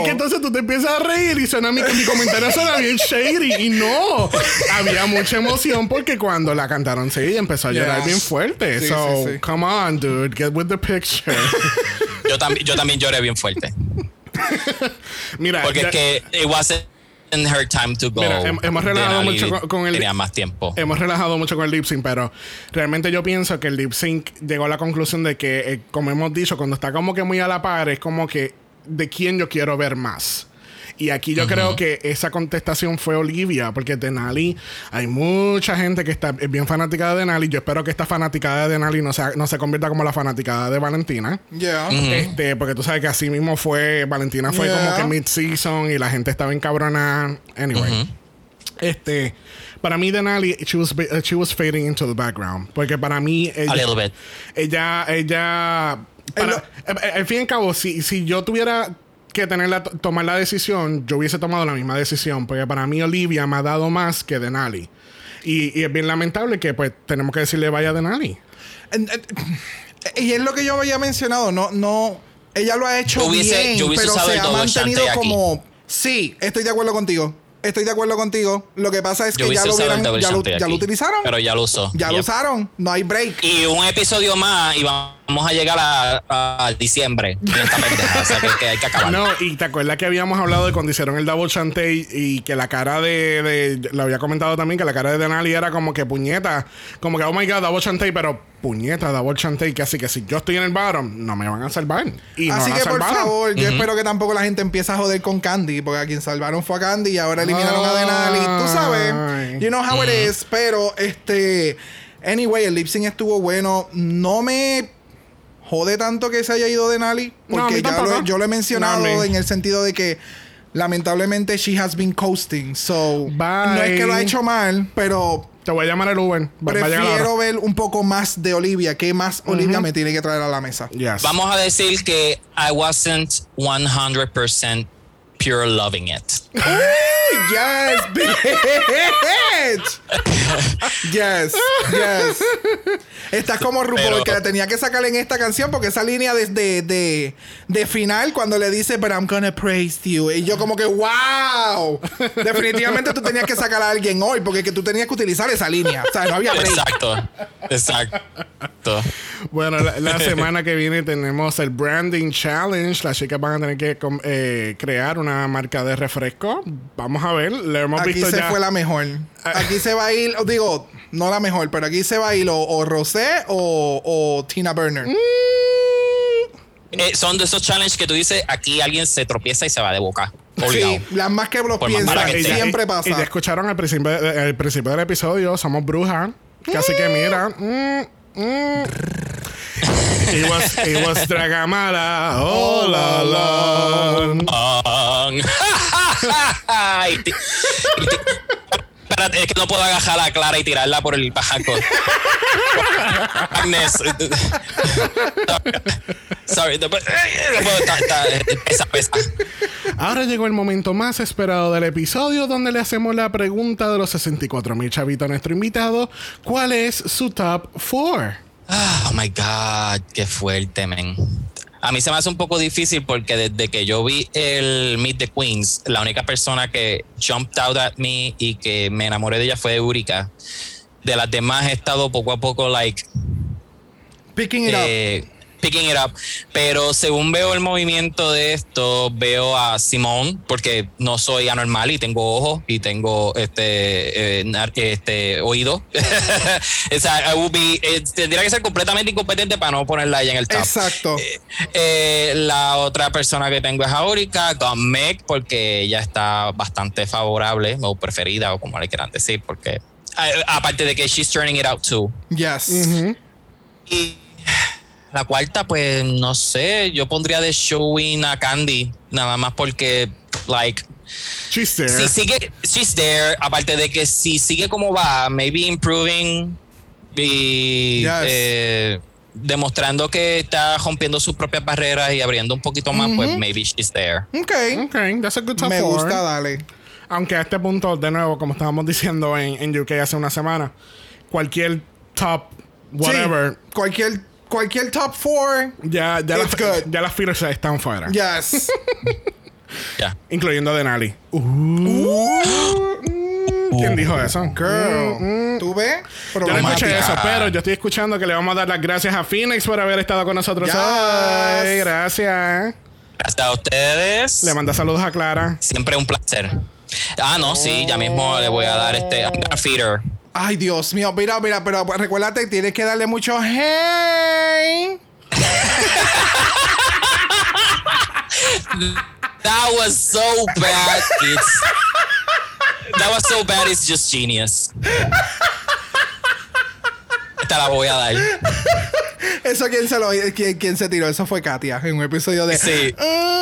que entonces tú te empiezas a reír y suena mi, mi comentario suena bien shady. Y no, había mucha emoción porque cuando la cantaron, sí, empezó a llorar bien fuerte. Sí, so, sí, sí. come on, dude, get with the picture. (laughs) Yo, también yo también lloré bien fuerte. (laughs) Mira, Porque ya- es que it wasn't her time to go. Mira, hem- hemos relajado mucho con- con el- Tenía más tiempo. hemos relajado mucho con el lip sync, pero realmente yo pienso que el lip sync llegó a la conclusión de que, eh, como hemos dicho, cuando está como que muy a la par, es como que de quién yo quiero ver más. Y aquí yo creo que esa contestación fue Olivia, porque Denali, hay mucha gente que está bien fanática de Denali. Yo espero que esta fanaticada de Denali no, sea, no se convierta como la fanaticada de Valentina. Yeah. Este, porque tú sabes que así mismo fue, Valentina fue Yeah. como que mid-season y la gente estaba encabronada. Anyway. Este, para mí Denali, she was, she was fading into the background. Porque para mí, ella, A little bit. ella, ella, para- al fin y al cabo, si, si yo tuviera que tener la, tomar la decisión, yo hubiese tomado la misma decisión. Porque para mí Olivia me ha dado más que Denali. Y, y es bien lamentable que pues tenemos que decirle vaya a Denali. En- en- Y es lo que yo había mencionado, no, no, ella lo ha hecho Yo hubiese- bien, yo pero se ha mantenido aquí. como, sí, estoy de acuerdo contigo, estoy de acuerdo contigo. Lo que pasa es que ya lo, double ya, lo, ya lo utilizaron, Pero ya lo usó. ya lo usaron, no hay break. Y un episodio más y vamos vamos a llegar a, a diciembre. esta pendeja, o sea que, que hay que acabar. No, y te acuerdas que habíamos hablado de cuando hicieron el Double Chantey y que la cara de, de- Lo había comentado también que la cara de Denali era como que puñeta. Como que, oh my god, Double Chantey, pero puñeta, Double Chantey. Que así que si yo estoy en el bottom, no me van a salvar. Y Así que por salvaron. favor, yo espero que tampoco la gente empiece a joder con Candy, porque a quien salvaron fue a Candy y ahora eliminaron a Denali. Tú sabes, you know how it is. Pero este, anyway, el lip sync estuvo bueno. No me jode tanto que se haya ido Denali, No, a porque ya lo, yo lo he mencionado No, en el sentido de que lamentablemente she has been coasting. So, Bye. no es que lo ha hecho mal, pero Te voy a llamar el Uber. Va- prefiero ver un poco más de Olivia. ¿Qué más Olivia me tiene que traer a la mesa? Yes. Vamos a decir que I wasn't 100% pure loving it. Yes, bitch. Yes, yes. Estás como RuPaul Pero- que la tenía que sacar en esta canción porque esa línea desde de, de final cuando le dice But I'm gonna praise you y yo como que wow. Definitivamente tú tenías que sacar a alguien hoy porque que tú tenías que utilizar esa línea. O sea, no había break. Exacto. Exacto. Bueno, la, la semana que viene tenemos el Branding Challenge. Las chicas van a tener que eh, crear una marca de refresco. Vamos a ver. Le hemos Aquí visto se ya. fue la mejor. Aquí se va a ir, digo, no la mejor, pero aquí se va a ir o, o Rosé o, o Tina Burner. Eh, son de esos challenges que tú dices, aquí alguien se tropieza y se va de boca. Obligado. Sí, las más que los piensan. Siempre pasa. Y escucharon al principio, al principio del episodio, somos brujas. Así que mira. mm, mm. It was, it was Dragamala. La, la. (laughs) Ah. Y y Espérate, es que no puedo agajar a Clara y tirarla por el bajaco. Agnes. Sorry. no puedo- no puedo, está- está- Pesa, pesa. Ahora llegó el momento más esperado del episodio donde le hacemos la pregunta de los 64 mil chavitos a nuestro invitado. ¿Cuál es su top 4? Ah, Oh my God, qué fuerte, men. A mí se me hace un poco difícil porque desde que yo vi el Meet the Queens, la única persona que jumped out at me y que me enamoré de ella fue Eureka. De las demás he estado poco a poco, like, Picking it up. Eh, picking it up. Pero según veo el movimiento de esto, veo a Simón, porque no soy anormal y tengo ojos y tengo este, eh, este oído. (laughs) o sea, I would be- eh, tendría que ser completamente incompetente para no ponerla ahí en el top. Exacto. Eh, la otra persona que tengo es Aurica, con Meg, porque ella está bastante favorable o preferida, o como le quieran decir, porque eh, aparte de que she's turning it out too. Yes. Y la cuarta, pues no sé, yo pondría de showing a Candy, nada más porque, like, She's there. si sigue, she's there, aparte de que si sigue como va, maybe improving y Yes. eh, demostrando que está rompiendo sus propias barreras y abriendo un poquito más, pues maybe she's there. Ok. Ok, that's a good top Me four. gusta, dale. Aunque a este punto, de nuevo, como estábamos diciendo en, en UK hace una semana, cualquier top, whatever, Sí, cualquier, cualquier top four. ya, ya, las, ya las feelers están fuera. Yes. (laughs) Ya. Incluyendo a Denali. ¿Quién dijo eso? Girl. ¿Tú ves? Yo no escuché eso, pero yo estoy escuchando que le vamos a dar las gracias a Phoenix por haber estado con nosotros Yes. hoy. Gracias. Hasta ustedes. Le manda saludos a Clara. Siempre un placer. Ah, no, sí, ya mismo le voy a dar este I'm gonna feed her. Ay, Dios mío. Mira, mira, pero recuérdate, tienes que darle mucho hey. That was so bad. It's that was so bad. It's just genius. Te la voy a dar. Eso, ¿quién se lo quién, quién se tiró? Eso fue Katia en un episodio de. Sí. Mm.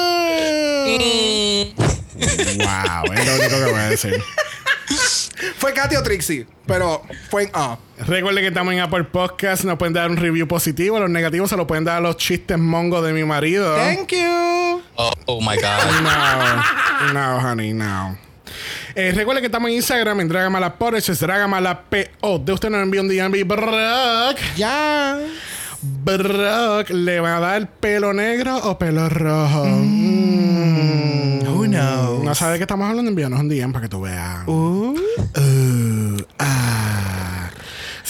Wow, es lo único que voy a decir. Fue Katia o Trixie, pero fue en A. Recuerden que estamos en Apple Podcast. Nos pueden dar un review positivo. Los negativos se los pueden dar a los chistes mongos de mi marido. Thank you. Oh, oh my god. (laughs) No, no, honey, no. Eh, recuerden que estamos en Instagram en Dragamala Porridge, es Dragamala PO. De usted nos envía un. Brock, Ya. Brock, ¿le va a dar pelo negro o pelo rojo? Mm. Who knows? No sabe de qué estamos hablando, envíanos un DM para que tú veas. Uh. Uh, ah.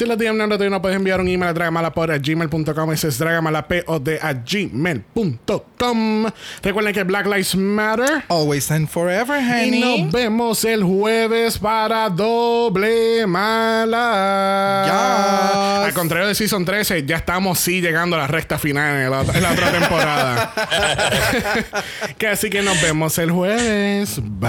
Si los DM no lo tienen, puedes enviar un email a dragamalapod.gmail.com. Ese es dragamalapod a gmail.com. Recuerden que Black Lives Matter. Always and forever, honey. Y nos vemos el jueves para doble mala. Yes. Al contrario de Season 13, ya estamos sí llegando a la recta final en la, en la otra temporada. (laughs) (laughs) que así que nos vemos el jueves. Bye.